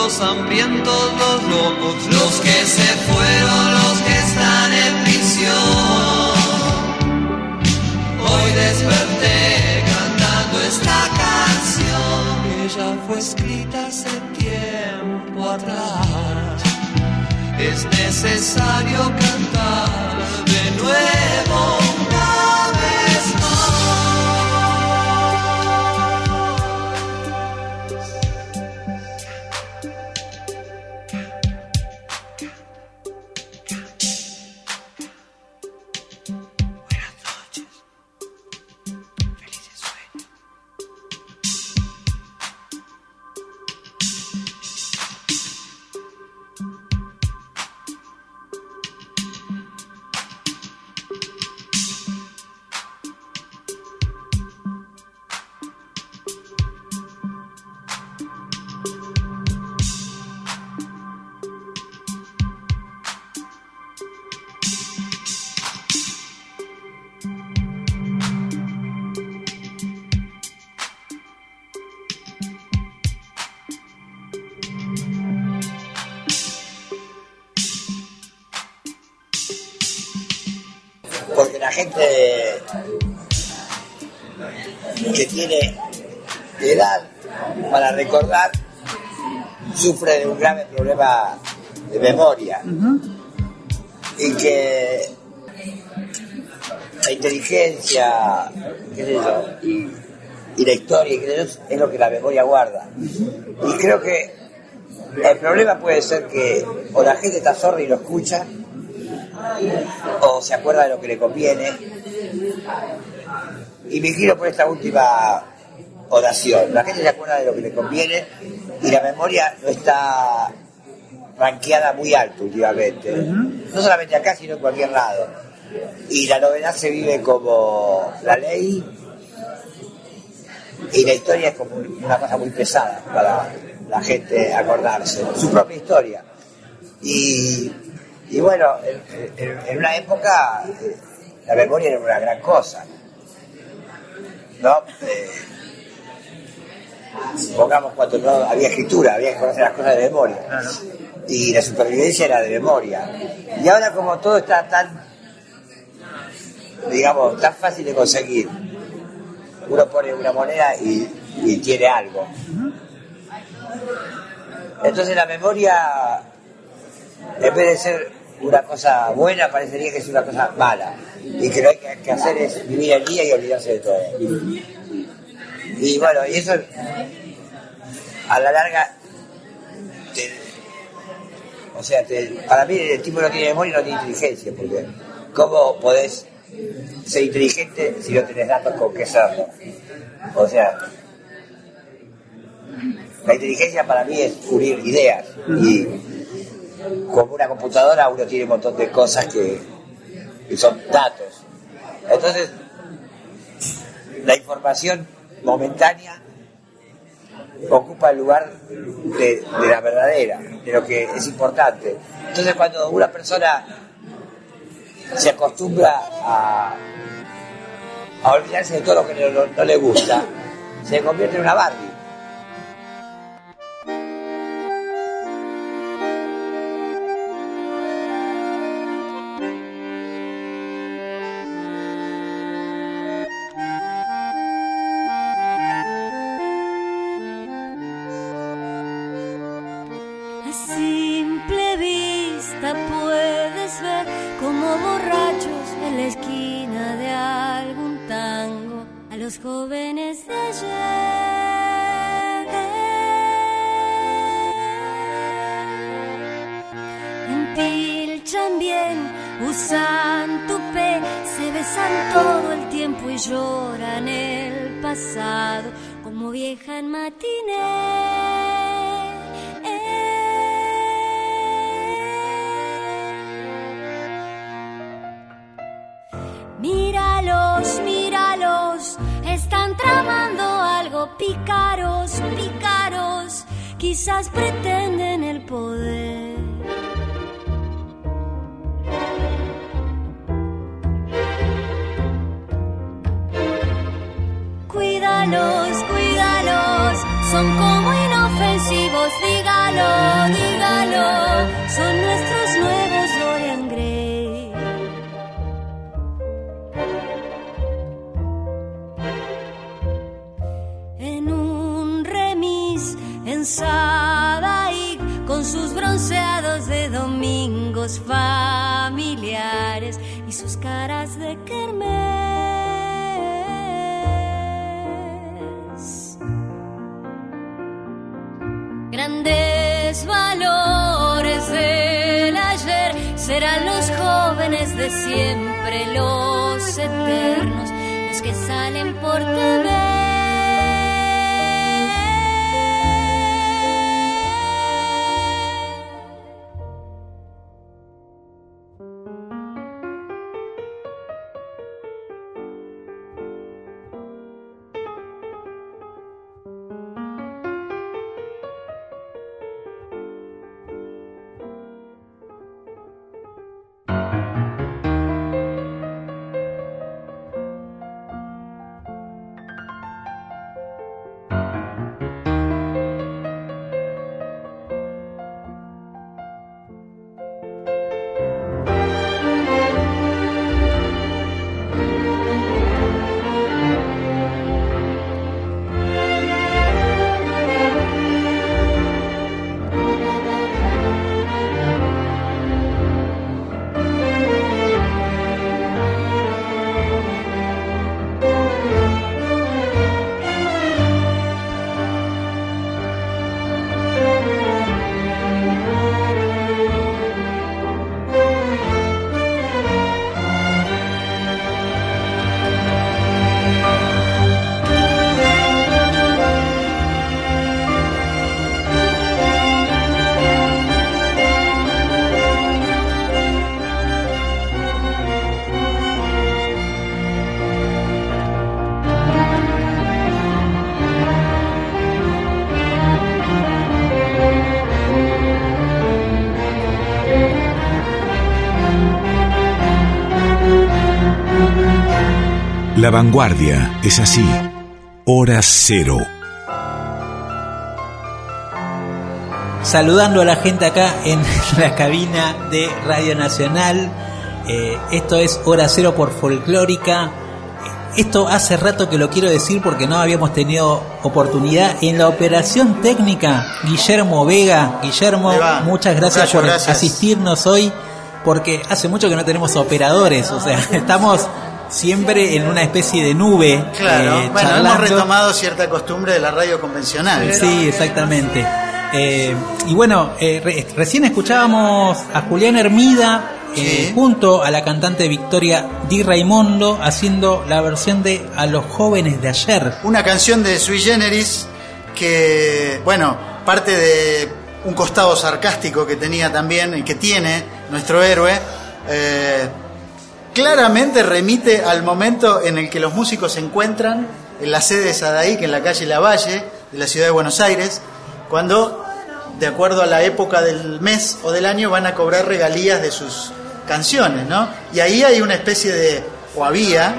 Los hambrientos, los locos, los que se fueron, los que están en prisión. Hoy desperté cantando esta canción. Ella fue escrita hace tiempo atrás. Es necesario cantar de nuevo gente que tiene edad para recordar sufre de un grave problema de memoria. Y que la inteligencia qué sé yo, y, y la historia qué sé yo, es lo que la memoria guarda. Y creo que el problema puede ser que o la gente está sorda y lo escucha o se acuerda de lo que le conviene. Y me giro por esta última oración. La gente se acuerda de lo que le conviene y la memoria no está ranqueada muy alto últimamente. No solamente acá, sino en cualquier lado. Y la novedad se vive como la ley y la historia es como una cosa muy pesada para la gente acordarse. Su propia historia. Y y bueno, en, en- en una época la memoria era una gran cosa. ¿No? Eh, supongamos cuando no había escritura, había que conocer las cosas de memoria. Y la supervivencia era de memoria. Y ahora como todo está tan, digamos, tan fácil de conseguir, uno pone una moneda y, y tiene algo. Entonces la memoria en vez de ser una cosa buena, parecería que es una cosa mala. Y que lo que hay que hacer es vivir el día y olvidarse de todo. Y bueno, y eso a la larga, te- o sea, te- para mí el tipo no tiene memoria y no tiene inteligencia, porque ¿cómo podés ser inteligente si no tenés datos con qué serlo? O sea, la inteligencia para mí es unir ideas y como una computadora uno tiene un montón de cosas que, son datos. Entonces, la información momentánea ocupa el lugar de, la verdadera, de lo que es importante. Entonces, cuando una persona se acostumbra a, olvidarse de todo lo que no, no- no le gusta, se convierte en una Barbie. La vanguardia es así. Hora cero. Saludando a la gente acá en la cabina de Radio Nacional. Eh, esto es Hora Cero por Folclórica. Esto hace rato que lo quiero decir porque no habíamos tenido oportunidad. En la operación técnica, Guillermo Vega. Guillermo, muchas gracias por gracias. asistirnos hoy porque hace mucho que no tenemos operadores. O sea, estamos siempre en una especie de nube. Claro, eh, bueno, hemos retomado cierta costumbre de la radio convencional. Sí, exactamente. Eh, y bueno, eh, re- recién escuchábamos a Julián Hermida eh, junto a la cantante Victoria Di Raimondo haciendo la versión de A los jóvenes de ayer. Una canción de Sui Generis que, bueno, parte de un costado sarcástico que tenía también y que tiene nuestro héroe. eh, claramente remite al momento en el que los músicos se encuentran en la sede de Sadaik, en la calle Lavalle de la ciudad de Buenos Aires, cuando, de acuerdo a la época del mes o del año, van a cobrar regalías de sus canciones, ¿no? Y ahí hay una especie de, o había,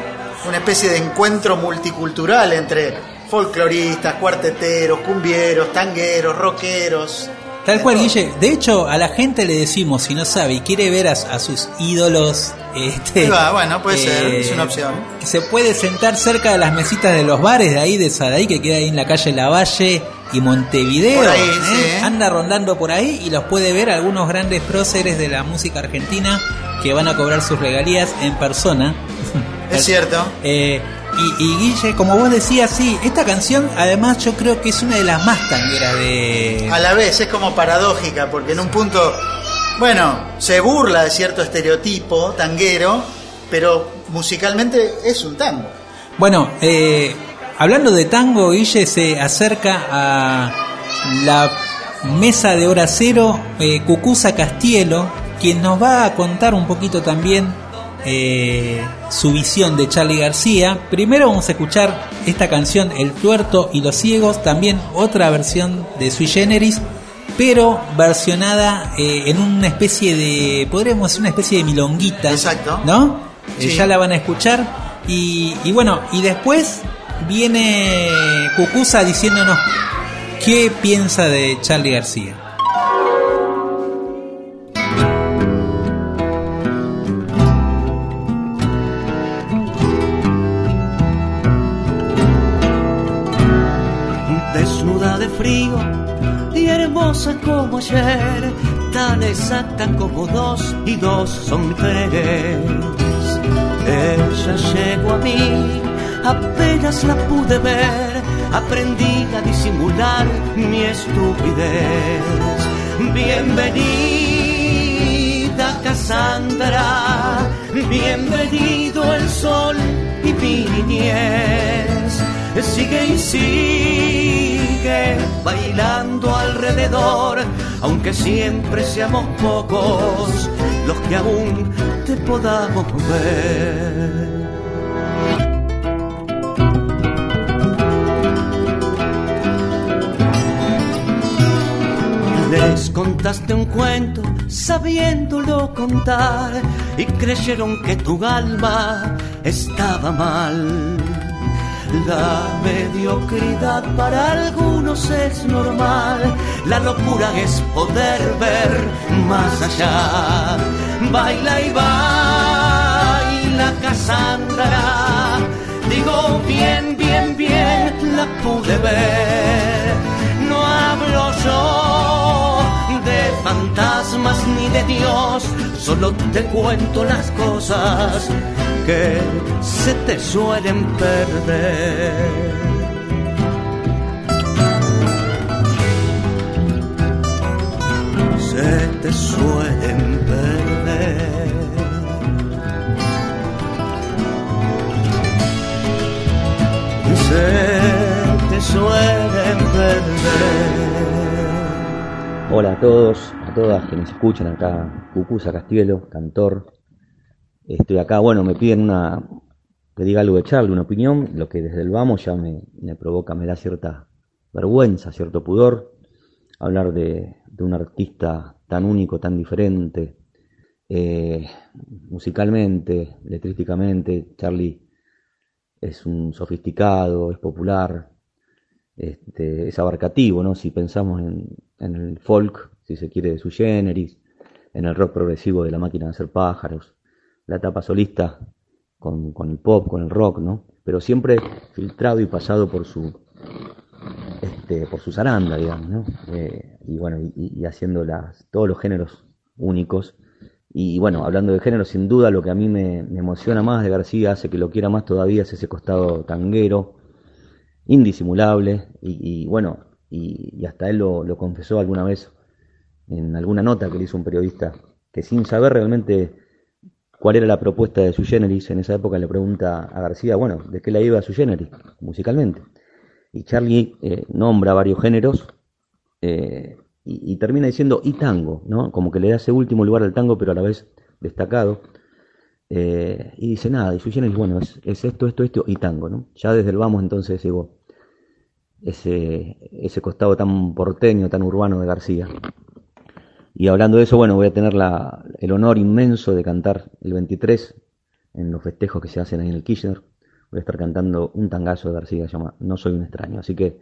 una especie de encuentro multicultural entre folcloristas, cuarteteros, cumbieros, tangueros, rockeros. Tal cual, Guille. De hecho, a la gente le decimos, si no sabe y quiere ver a, a sus ídolos, este, va, bueno, puede ser, eh, es una opción. que se puede sentar cerca de las mesitas de los bares de ahí, de Sadaí, que queda ahí en la calle Lavalle y Montevideo. Por ahí, ¿eh? sí. Anda rondando por ahí y los puede ver algunos grandes próceres de la música argentina que van a cobrar sus regalías en persona. Es cierto. Eh, y, y Guille, como vos decías, sí, esta canción además yo creo que es una de las más tangueras de... A la vez es como paradójica, porque en un punto, bueno, se burla de cierto estereotipo tanguero, pero musicalmente es un tango. Bueno, eh, hablando de tango, Guille se acerca a la mesa de hora cero, eh, Cucuza Castielo, quien nos va a contar un poquito también eh, su visión de Charlie García. Primero vamos a escuchar esta canción El tuerto y los ciegos, también otra versión de Sui Generis, pero versionada eh, en una especie de, podríamos decir una especie de milonguita. Exacto. ¿No? Eh, ya la van a escuchar. Y, y bueno, y después viene Cucusa diciéndonos qué piensa de Charlie García. Como ayer, tan exacta como dos y dos son tres. Ella llegó a mí, apenas la pude ver, aprendí a disimular mi estupidez. Bienvenida Cassandra, bienvenido el sol y mi niñez. Sigue y sigue bailando alrededor, aunque siempre seamos pocos los que aún te podamos ver. Les contaste un cuento sabiéndolo contar y creyeron que tu alma estaba mal. La mediocridad para algunos es normal, la locura es poder ver más allá. Baila y baila Cassandra, digo bien, bien, bien, la pude ver. No hablo yo de fantasmas ni de Dios, solo te cuento las cosas que se te suelen perder. Se te suelen perder. Se te suelen perder. Hola a todos, a todas que nos escuchan acá, Cucusa Castielo, cantor. Estoy acá, bueno, me piden una que diga algo de Charlie, una opinión, lo que desde el vamos ya me, me provoca, me da cierta vergüenza, cierto pudor, hablar de, de un artista tan único, tan diferente, eh, musicalmente, letrísticamente, Charlie es un sofisticado, es popular, este, es abarcativo, ¿no? Si pensamos en, en el folk, si se quiere, de su generis, en el rock progresivo de la máquina de hacer pájaros, la etapa solista con, con el pop, con el rock, ¿no? Pero siempre filtrado y pasado por su este, por su zaranda, digamos, ¿no? Eh, y bueno, y, haciendo las, todos los géneros únicos. Y bueno, hablando de género, sin duda lo que a mí me, emociona más de García, hace que lo quiera más todavía, es ese costado tanguero, indisimulable, y, y bueno, y, y hasta él lo, lo confesó alguna vez en alguna nota que le hizo un periodista, que sin saber realmente cuál era la propuesta de su generis, en esa época le pregunta a García, bueno, ¿de qué la iba su generis musicalmente? Y Charlie eh, nombra varios géneros eh, y, termina diciendo y tango, ¿no? Como que le da ese último lugar al tango, pero a la vez destacado. Eh, y dice nada, y su generis, bueno, es, es esto, esto, esto y tango, ¿no? Ya desde el vamos entonces llegó ese, ese costado tan porteño, tan urbano de García. Y hablando de eso, bueno, voy a tener la, el honor inmenso de cantar el 23 en los festejos que se hacen ahí en el Kirchner. Voy a estar cantando un tangazo de García que se llama No soy un extraño. Así que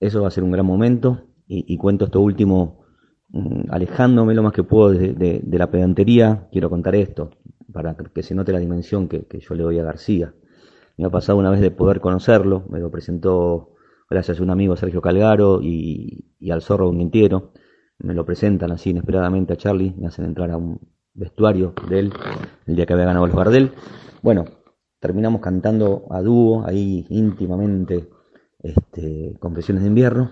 eso va a ser un gran momento. Y, cuento esto último mm, alejándome lo más que puedo de, la pedantería. Quiero contar esto para que, se note la dimensión que, yo le doy a García. Me ha pasado una vez de poder conocerlo. Me lo presentó gracias a un amigo Sergio Calgaro y, al zorro Mintiero me lo presentan así inesperadamente a Charlie, me hacen entrar a un vestuario de él el día que había ganado los Gardel. Bueno, terminamos cantando a dúo, ahí íntimamente, este, Confesiones de invierno.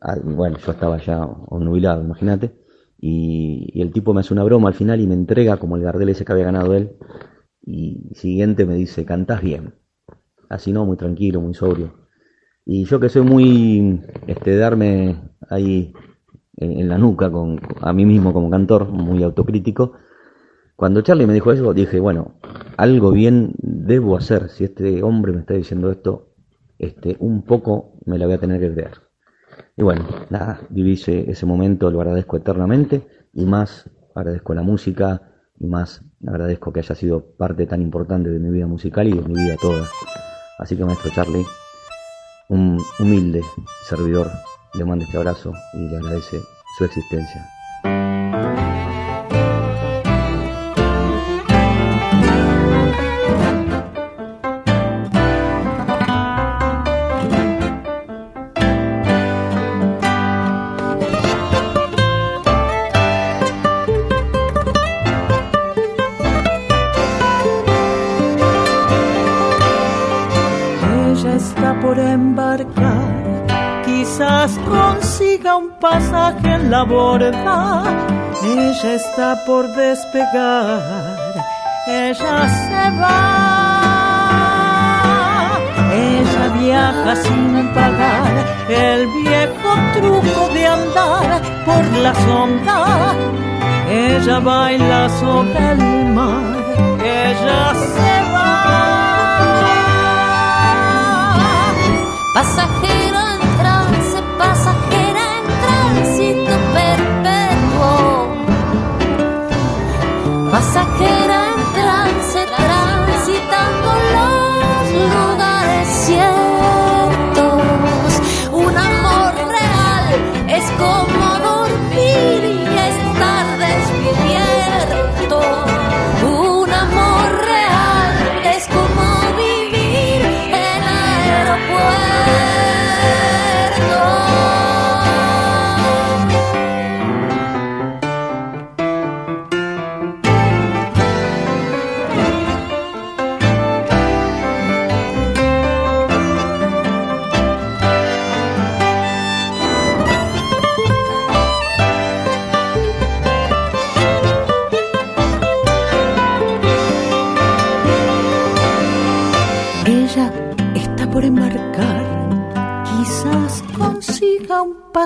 Ah, bueno, yo estaba ya obnubilado, imagínate. Y, y el tipo me hace una broma al final y me entrega como el Gardel ese que había ganado él. Y siguiente me dice, cantás bien. Así no, muy tranquilo, muy sobrio. Y yo que soy muy, este, darme ahí en, la nuca con, a mí mismo como cantor, muy autocrítico, Cuando Charlie me dijo eso, dije, bueno, algo bien debo hacer. Si este hombre me está diciendo esto, este, un poco me la voy a tener que creer. Y bueno, nada, viví ese, ese momento, lo agradezco eternamente y más agradezco la música y más agradezco que haya sido parte tan importante de mi vida musical y de mi vida toda. Así que maestro Charlie, un humilde servidor le manda este abrazo y le agradece su existencia. La borda. Ella está por despegar, ella se va. Ella viaja sin pagar el viejo truco de andar por la sonda. Ella baila sobre el mar, ella se va. Pasajero Pasajera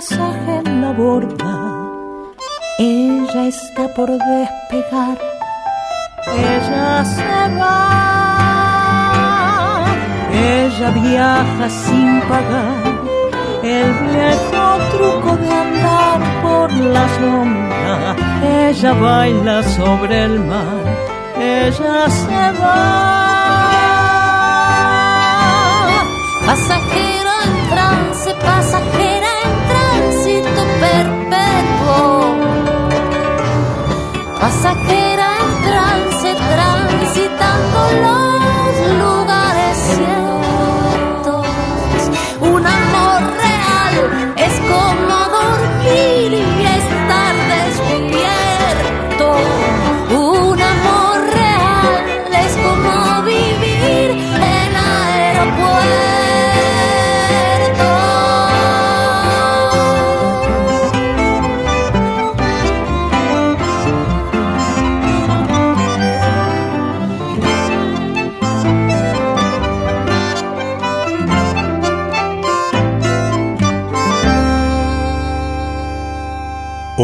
pasaje en la borda. Ella está por despegar, ella se va. Ella viaja sin pagar el viejo truco de andar por la sombra. Ella baila sobre el mar, ella se va. Pasajero en trance, pasajera Pasajera en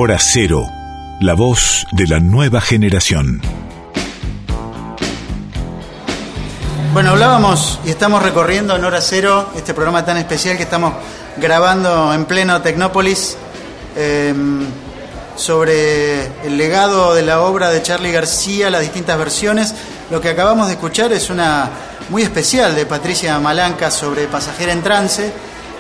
Hora Cero, la voz de la nueva generación. Bueno, hablábamos y estamos recorriendo en Hora Cero este programa tan especial que estamos grabando en pleno Tecnópolis eh, sobre el legado de la obra de Charlie García, las distintas versiones. Lo que acabamos de escuchar es una muy especial de Patricia Malanca sobre Pasajera en Trance,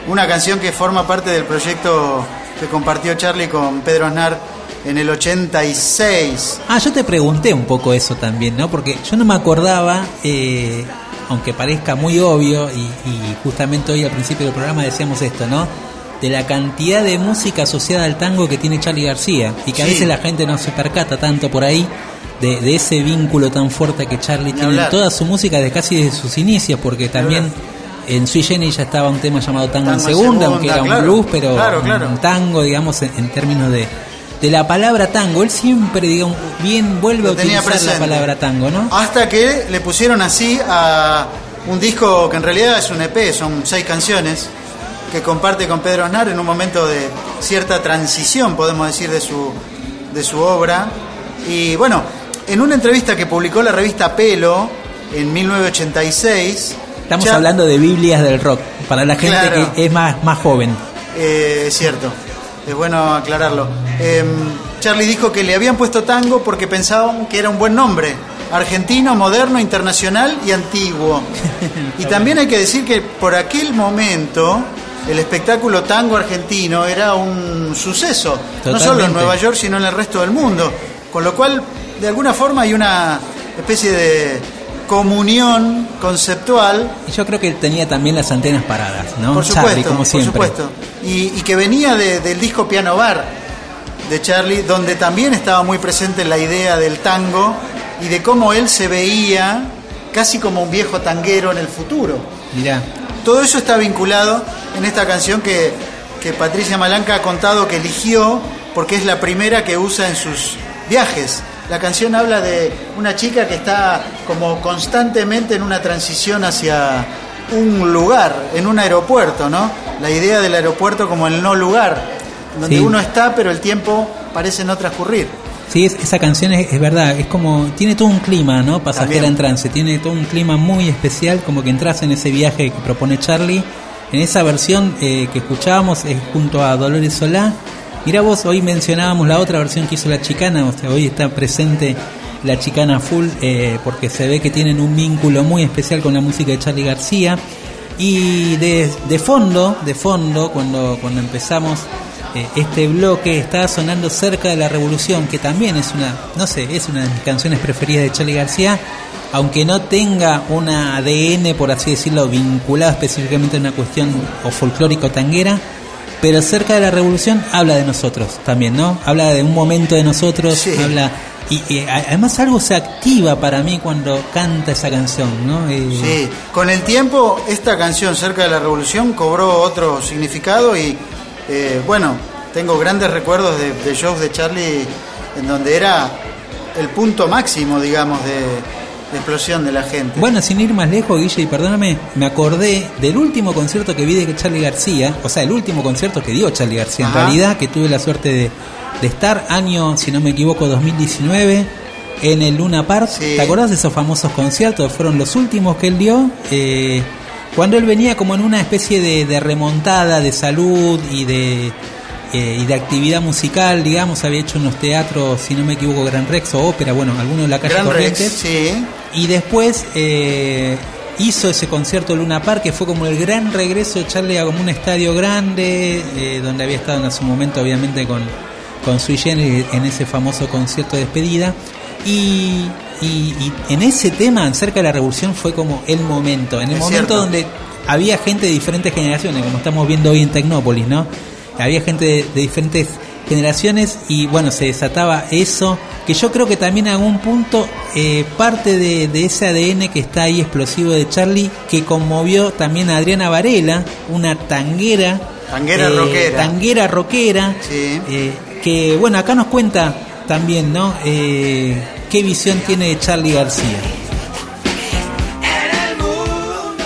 una canción que forma parte del proyecto que compartió Charlie con Pedro Aznar en el 86. Ah, yo te pregunté un poco eso también, ¿no? Porque yo no me acordaba, eh, aunque parezca muy obvio, y, y justamente hoy al principio del programa decíamos esto, ¿no? De la cantidad de música asociada al tango que tiene Charlie García, y que a veces la gente no se percata tanto por ahí de, de ese vínculo tan fuerte que Charlie tiene en toda su música, de casi desde sus inicios, porque también en Sui Generis ya estaba un tema llamado Tango, en Tango en Segunda, Segunda, aunque era un blues, pero claro, claro. un tango, digamos, en, en términos de, de la palabra tango. Él siempre, digamos, bien vuelve Lo a utilizar la presente. palabra tango, ¿no? Hasta que le pusieron así a un disco que en realidad es un EP, son seis canciones, que comparte con Pedro Aznar en un momento de cierta transición, podemos decir, de su, de su obra. Y bueno, en una entrevista que publicó la revista Pelo en 1986, Estamos hablando de Biblias del rock, para la gente Claro. que es más, más joven. Eh, es cierto, es bueno aclararlo. Eh, Charlie dijo que le habían puesto tango porque pensaban que era un buen nombre. Argentino, moderno, internacional y antiguo. Y también hay que decir que por aquel momento el espectáculo tango argentino era un suceso, no solo en. Nueva York, sino en el resto del mundo. Con lo cual, de alguna forma, hay una especie de comunión conceptual Y yo creo que tenía también las antenas paradas, ¿no? por Charlie, supuesto, como por siempre. supuesto. Y, y que venía de- del disco Piano Bar de Charlie, donde también estaba muy presente la idea del tango y de cómo él se veía casi como un viejo tanguero en el futuro. Mirá, Todo eso está vinculado en esta canción que, que Patricia Malanca ha contado que eligió porque es la primera que usa en sus viajes. La canción habla de una chica que está como constantemente en una transición hacia un lugar, en un aeropuerto, ¿no? La idea del aeropuerto como el no lugar, donde Sí. uno está pero el tiempo parece no transcurrir. Sí, es- esa canción es, es verdad, es como, tiene todo un clima, ¿no? Pasajera También. en trance, tiene todo un clima muy especial, como que entras en ese viaje que propone Charlie. En esa versión eh, que escuchábamos es junto a Dolores Solá. Mira vos, hoy mencionábamos la otra versión que hizo la chicana, o sea, hoy está presente la chicana full, eh, porque se ve que tienen un vínculo muy especial con la música de Charlie García. Y de, de fondo, de fondo, cuando, cuando empezamos eh, este bloque, estaba sonando cerca de la revolución, que también es una, no sé, es una de mis canciones preferidas de Charlie García, aunque no tenga un ADN, por así decirlo, vinculado específicamente a una cuestión o folclórico tanguera, pero cerca de la revolución habla de nosotros también, ¿no? Habla de un momento de nosotros, habla y, además algo se activa para mí cuando canta esa canción, ¿no? Sí, con el tiempo esta canción cerca de la revolución cobró otro significado y eh, bueno, tengo grandes recuerdos de, de shows de Charlie en donde era el punto máximo, digamos, de, de explosión de la gente. Bueno, sin ir más lejos, Guille, y perdóname, me acordé del último concierto que vi de Charlie García, o sea, el último concierto que dio Charlie García, en realidad, que tuve la suerte de, de estar, año, si no me equivoco, 2019, en el Luna Park. ¿Te acordás de esos famosos conciertos? Fueron los últimos que él dio, eh, cuando él venía como en una especie de, de remontada de salud y de... eh, y de actividad musical, digamos, había hecho unos teatros, si no me equivoco, Gran Rex o ópera, bueno, algunos de la calle Gran Rex, Corrientes. sí. Y después eh, hizo ese concierto Luna Park, que fue como el gran regreso de Charlie a como un estadio grande, eh, donde había estado en su momento, obviamente, con, con Sui Generis en ese famoso concierto de despedida. Y, y- y en ese tema, cerca de la revolución, fue como el momento, en el Es momento cierto. donde había gente de diferentes generaciones, como estamos viendo hoy en Tecnópolis, ¿no? Había gente de, de diferentes generaciones y bueno, se desataba eso, que yo creo que también en algún punto eh, parte de, de ese ADN que está ahí explosivo de Charlie, que conmovió también a Adriana Varela, una tanguera. Tanguera rockera. Tanguera rockera. eh, que bueno, acá nos cuenta también, ¿no? Eh, qué visión tiene de Charlie García.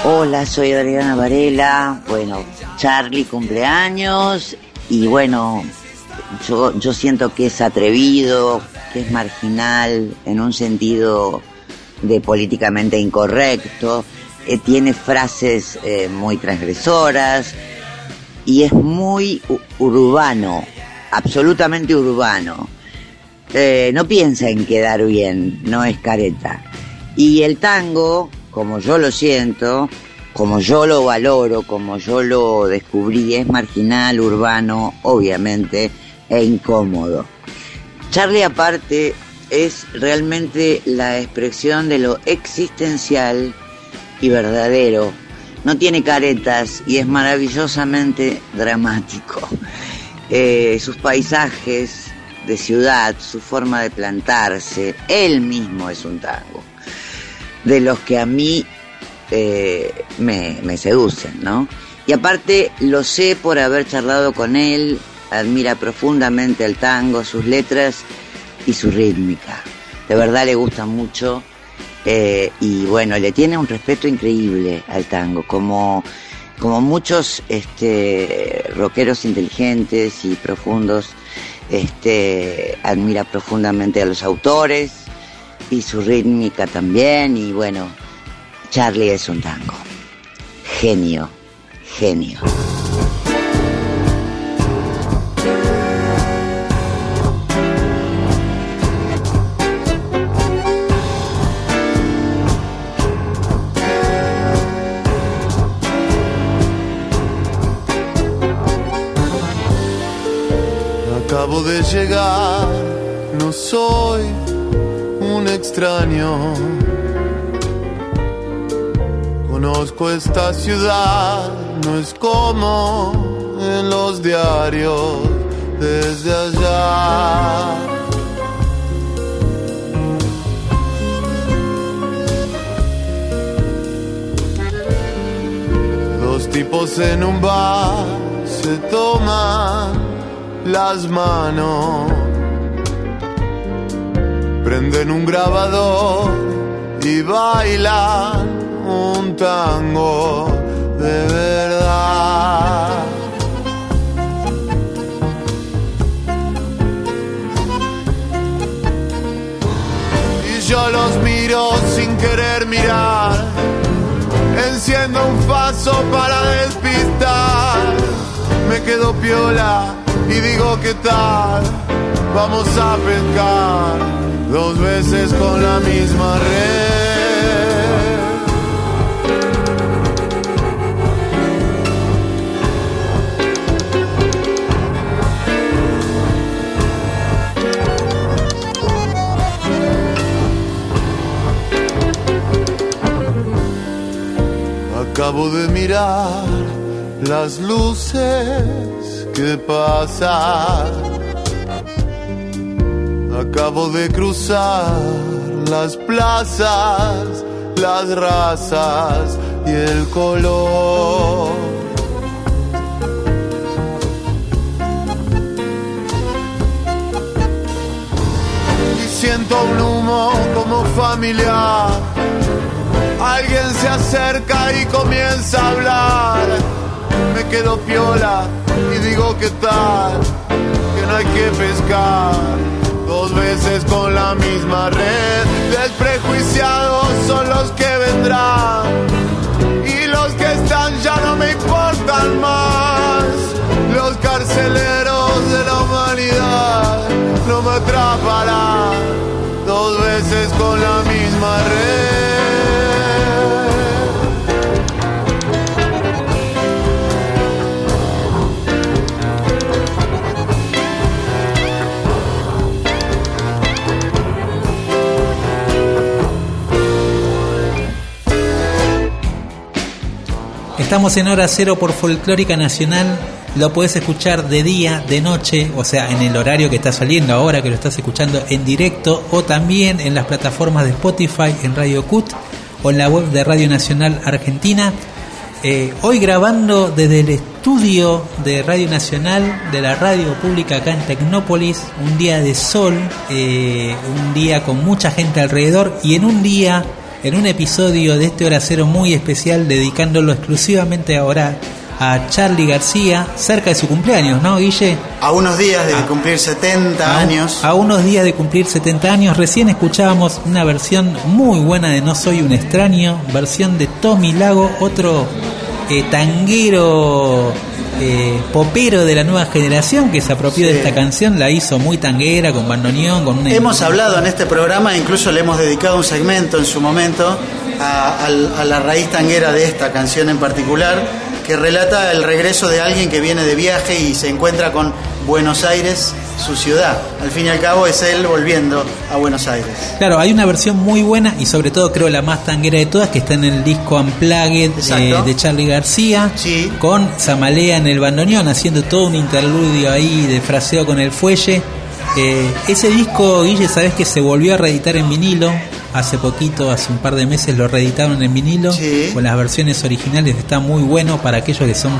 Hola, soy Adriana Varela. Bueno, Charlie cumpleaños y bueno, yo, yo siento que es atrevido, que es marginal en un sentido de políticamente incorrecto, eh, tiene frases eh, muy transgresoras y es muy urbano, absolutamente urbano. Eh, no piensa en quedar bien, no es careta. Y el tango, como yo lo siento, como yo lo valoro, como yo lo descubrí, es marginal, urbano, obviamente, e incómodo. Charlie aparte es realmente la expresión de lo existencial y verdadero. No tiene caretas y es maravillosamente dramático. Eh, sus paisajes de ciudad, su forma de plantarse, él mismo es un tango, de los que a mí eh, me, me seducen, ¿no? Y aparte lo sé por haber charlado con él, admira profundamente el tango, sus letras y su rítmica. De verdad le gusta mucho eh, y bueno, le tiene un respeto increíble al tango, como, como muchos este, rockeros inteligentes y profundos, este, admira profundamente a los autores, y su rítmica también y bueno, Charlie es un tango. Genio, genio. Acabo de llegar, no soy un extraño. Conozco esta ciudad, no es como en los diarios desde allá. Dos tipos en un bar se toman las manos, prenden un grabador y bailan un tango de verdad. Y yo los miro sin querer mirar, enciendo un paso para despistar, me quedo piola y digo qué tal, vamos a pescar dos veces con la misma red. Acabo de mirar las luces que pasan. Acabo de cruzar las plazas, las razas y el color. Y siento un humo como familiar. Alguien se acerca y comienza a hablar. Me quedo piola y digo qué tal, que no hay que pescar dos veces con la misma red. Desprejuiciados son los que vendrán y los que están ya no me importan más. Los carceleros de la humanidad no me atraparán dos veces con la misma red. Estamos en hora cero por Folclórica Nacional. Lo puedes escuchar de día, de noche, o sea, en el horario que está saliendo ahora, que lo estás escuchando en directo, o también en las plataformas de Spotify, en Radio Cut, o en la web de Radio Nacional Argentina. Eh, hoy grabando desde el estudio de Radio Nacional, de la radio pública acá en Tecnópolis, un día de sol, eh, un día con mucha gente alrededor y en un día, en un episodio de este Hora Cero muy especial, dedicándolo exclusivamente ahora a Charlie García, cerca de su cumpleaños, ¿no, Guille? A unos días de cumplir 70 A- años. A unos días de cumplir 70 años, recién escuchábamos una versión muy buena de No Soy un extraño, versión de Tommy Lago, otro eh, tanguero eh, popero de la nueva generación que se apropió de esta canción, la hizo muy tanguera, con bandoneón, con una... Hemos hablado en este programa, incluso le hemos dedicado un segmento en su momento a, a la raíz tanguera de esta canción en particular, que relata el regreso de alguien que viene de viaje y se encuentra con Buenos Aires, su ciudad. Al fin y al cabo es él volviendo a Buenos Aires. Claro, hay una versión muy buena y sobre todo creo la más tanguera de todas que está en el disco Unplugged eh, de Charlie García con Zamalea en el bandoneón haciendo todo un interludio ahí de fraseo con el fuelle. Eh, ese disco, Guille, sabes que se volvió a reeditar en vinilo. Hace poquito, hace un par de meses lo reeditaron en vinilo con las versiones originales. Está muy bueno para aquellos que son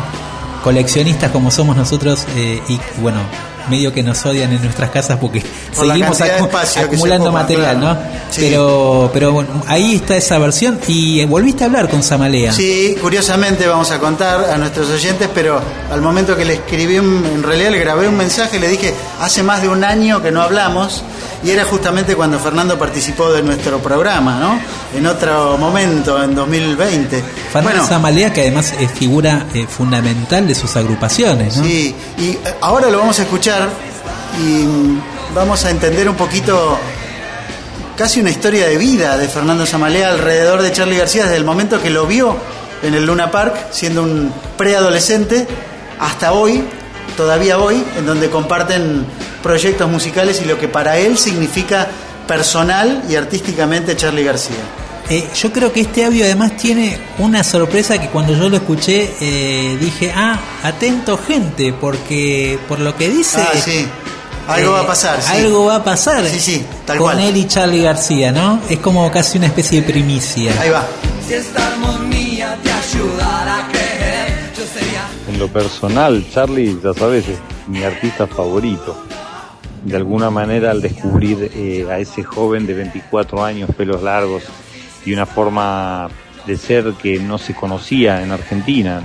coleccionistas como somos nosotros eh, y bueno, medio que nos odian en nuestras casas porque Por seguimos acu- se acumulando material. ¿no? Sí. Pero, pero bueno, ahí está esa versión y eh, volviste a hablar con Zamalea. Sí, curiosamente vamos a contar a nuestros oyentes, pero al momento que le escribí, un- en realidad le grabé un mensaje, le dije, hace más de un año que no hablamos, y era justamente cuando Fernando participó de nuestro programa, ¿no? En otro momento, en 2020. Fernando Zamalea, que además es figura eh, fundamental de sus agrupaciones, ¿no? Sí, y eh, ahora lo vamos a escuchar y mm, vamos a entender un poquito casi una historia de vida de Fernando Zamalea alrededor de Charlie García desde el momento que lo vio en el Luna Park siendo un preadolescente hasta hoy, todavía hoy, en donde comparten proyectos musicales y lo que para él significa personal y artísticamente Charlie García. Eh, yo creo que este audio además tiene una sorpresa que cuando yo lo escuché eh, dije, ah, atento gente, porque por lo que dice... Ah, sí. Algo eh, va a pasar, sí. Algo va a pasar. Sí, sí, tal con cual. él y Charlie García, ¿no? Es como casi una especie de primicia. Ahí va. Si esta armonía te ayudara a creer, yo sería En lo personal, Charlie, ya sabes, es mi artista favorito. De alguna manera, al descubrir eh, a ese joven de 24 años, pelos largos y una forma de ser que no se conocía en Argentina,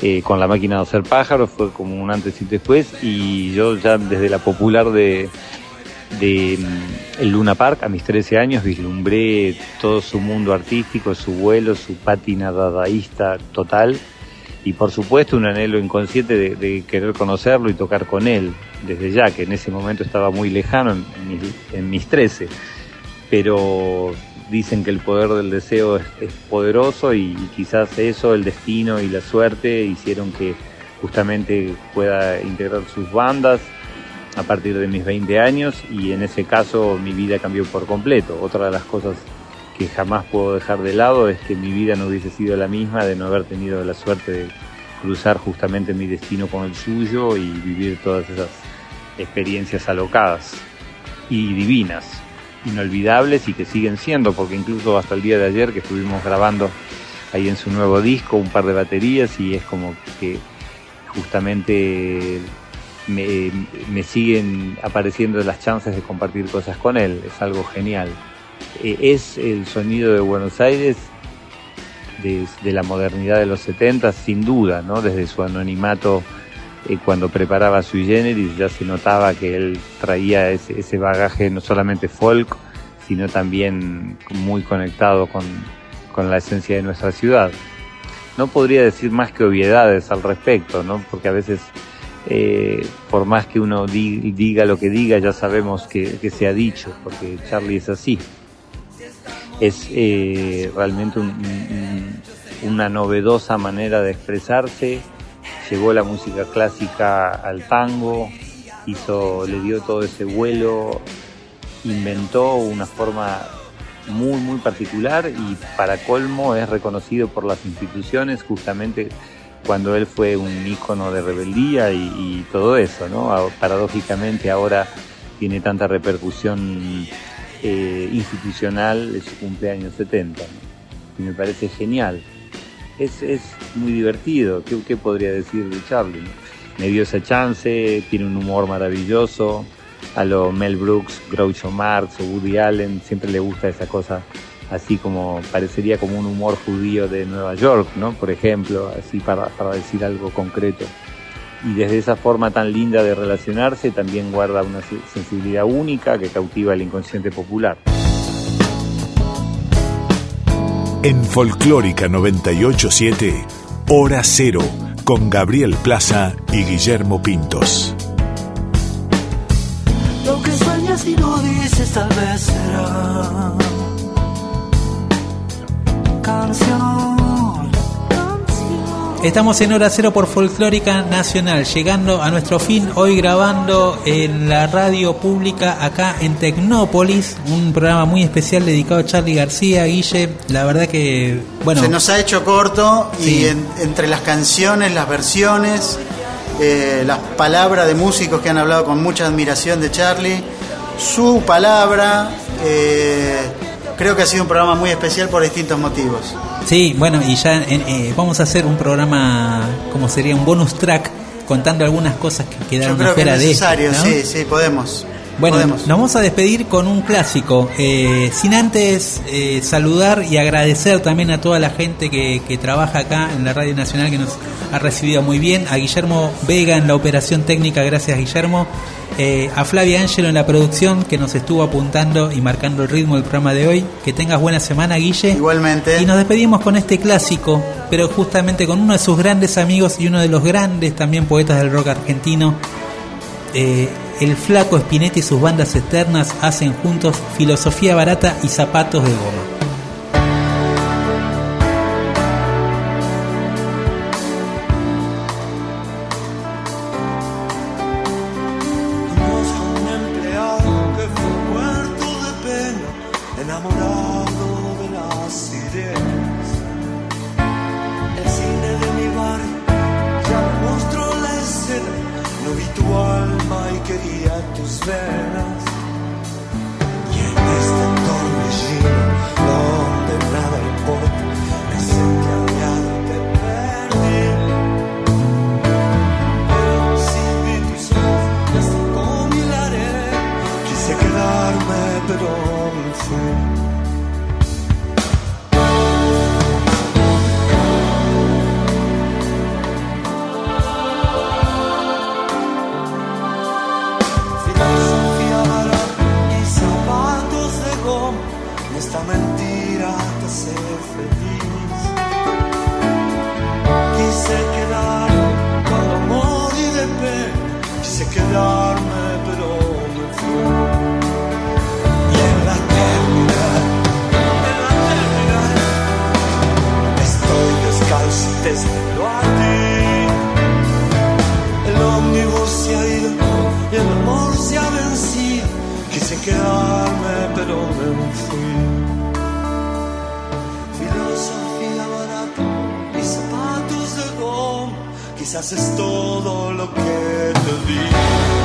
eh, con la máquina de hacer pájaros, fue como un antes y después. Y yo ya desde la popular de, de mm, el Luna Park a mis 13 años vislumbré todo su mundo artístico, su vuelo, su pátina dadaísta total y por supuesto un anhelo inconsciente de, querer conocerlo y tocar con él desde ya, que en ese momento estaba muy lejano en, mis- en mis 13. Pero dicen que el poder del deseo es, poderoso y quizás eso, el destino y la suerte hicieron que justamente pueda integrar sus bandas a partir de mis 20 años y en ese caso mi vida cambió por completo. Otra de las cosas que jamás puedo dejar de lado es que mi vida no hubiese sido la misma de no haber tenido la suerte de cruzar justamente mi destino con el suyo y vivir todas esas experiencias alocadas y divinas, inolvidables y que siguen siendo, porque incluso hasta el día de ayer que estuvimos grabando ahí en su nuevo disco un par de baterías y es como que justamente me, siguen apareciendo las chances de compartir cosas con él, es algo genial. Eh, es el sonido de Buenos Aires de, la modernidad de los 70, sin duda, ¿no? Desde su anonimato eh, cuando preparaba su generis ya se notaba que él traía ese, ese bagaje no solamente folk, sino también muy conectado con, con la esencia de nuestra ciudad. No podría decir más que obviedades al respecto, ¿no? Porque a veces, eh, por más que uno di- diga lo que diga, ya sabemos que, que se ha dicho, porque Charlie es así. Es eh, realmente un- un- una novedosa manera de expresarse. Llevó la música clásica al tango, hizo, le dio todo ese vuelo, inventó una forma muy muy particular y para colmo es reconocido por las instituciones justamente cuando él fue un ícono de rebeldía y, y todo eso, ¿no? Paradójicamente ahora tiene tanta repercusión eh, institucional de su cumpleaños 70, ¿no? Y me parece genial. Es, es muy divertido, ¿Qué, qué podría decir de Charlie? Me dio esa chance, tiene un humor maravilloso, a lo Mel Brooks, Groucho Marx o Woody Allen, siempre le gusta esa cosa así como parecería como un humor judío de Nueva York, ¿no? Por ejemplo, así para, para decir algo concreto. Y desde esa forma tan linda de relacionarse también guarda una se- sensibilidad única que cautiva al inconsciente popular. En Folclórica 987, Hora Cero, con Gabriel Plaza y Guillermo Pintos. Lo que sueñas y no dices tal vez será canción. Estamos en Hora Cero por Folclórica Nacional, llegando a nuestro fin, hoy grabando en la radio pública acá en Tecnópolis, un programa muy especial dedicado a Charlie García, Guille, la verdad que, bueno, Se nos ha hecho corto y en- entre las canciones, las versiones, eh, las palabras de músicos que han hablado con mucha admiración de Charlie, su palabra, eh, creo que ha sido un programa muy especial por distintos motivos. sí, bueno, y ya en- eh, vamos a hacer un programa, como sería un bonus track, contando algunas cosas que Yo quedaron creo que es afuera de esto, necesario, ¿no? sí, sí, podemos. Bueno, Podemos. nos vamos a despedir con un clásico, eh, sin antes eh, saludar y agradecer también a toda la gente que, que trabaja acá en la Radio Nacional que nos ha recibido muy bien, a Guillermo Vega en la operación técnica, gracias Guillermo, eh, a Flavia Ángelo en la producción que nos estuvo apuntando y marcando el ritmo del programa de hoy, que tengas buena semana Guille. Igualmente. Y nos despedimos con este clásico, pero justamente con uno de sus grandes amigos y uno de los grandes también poetas del rock argentino, eh, el flaco Spinetti y sus bandas externas hacen juntos filosofía barata y zapatos de goma. Pero. Filosofía barata y zapatos de goma. Quizás es todo lo que te di.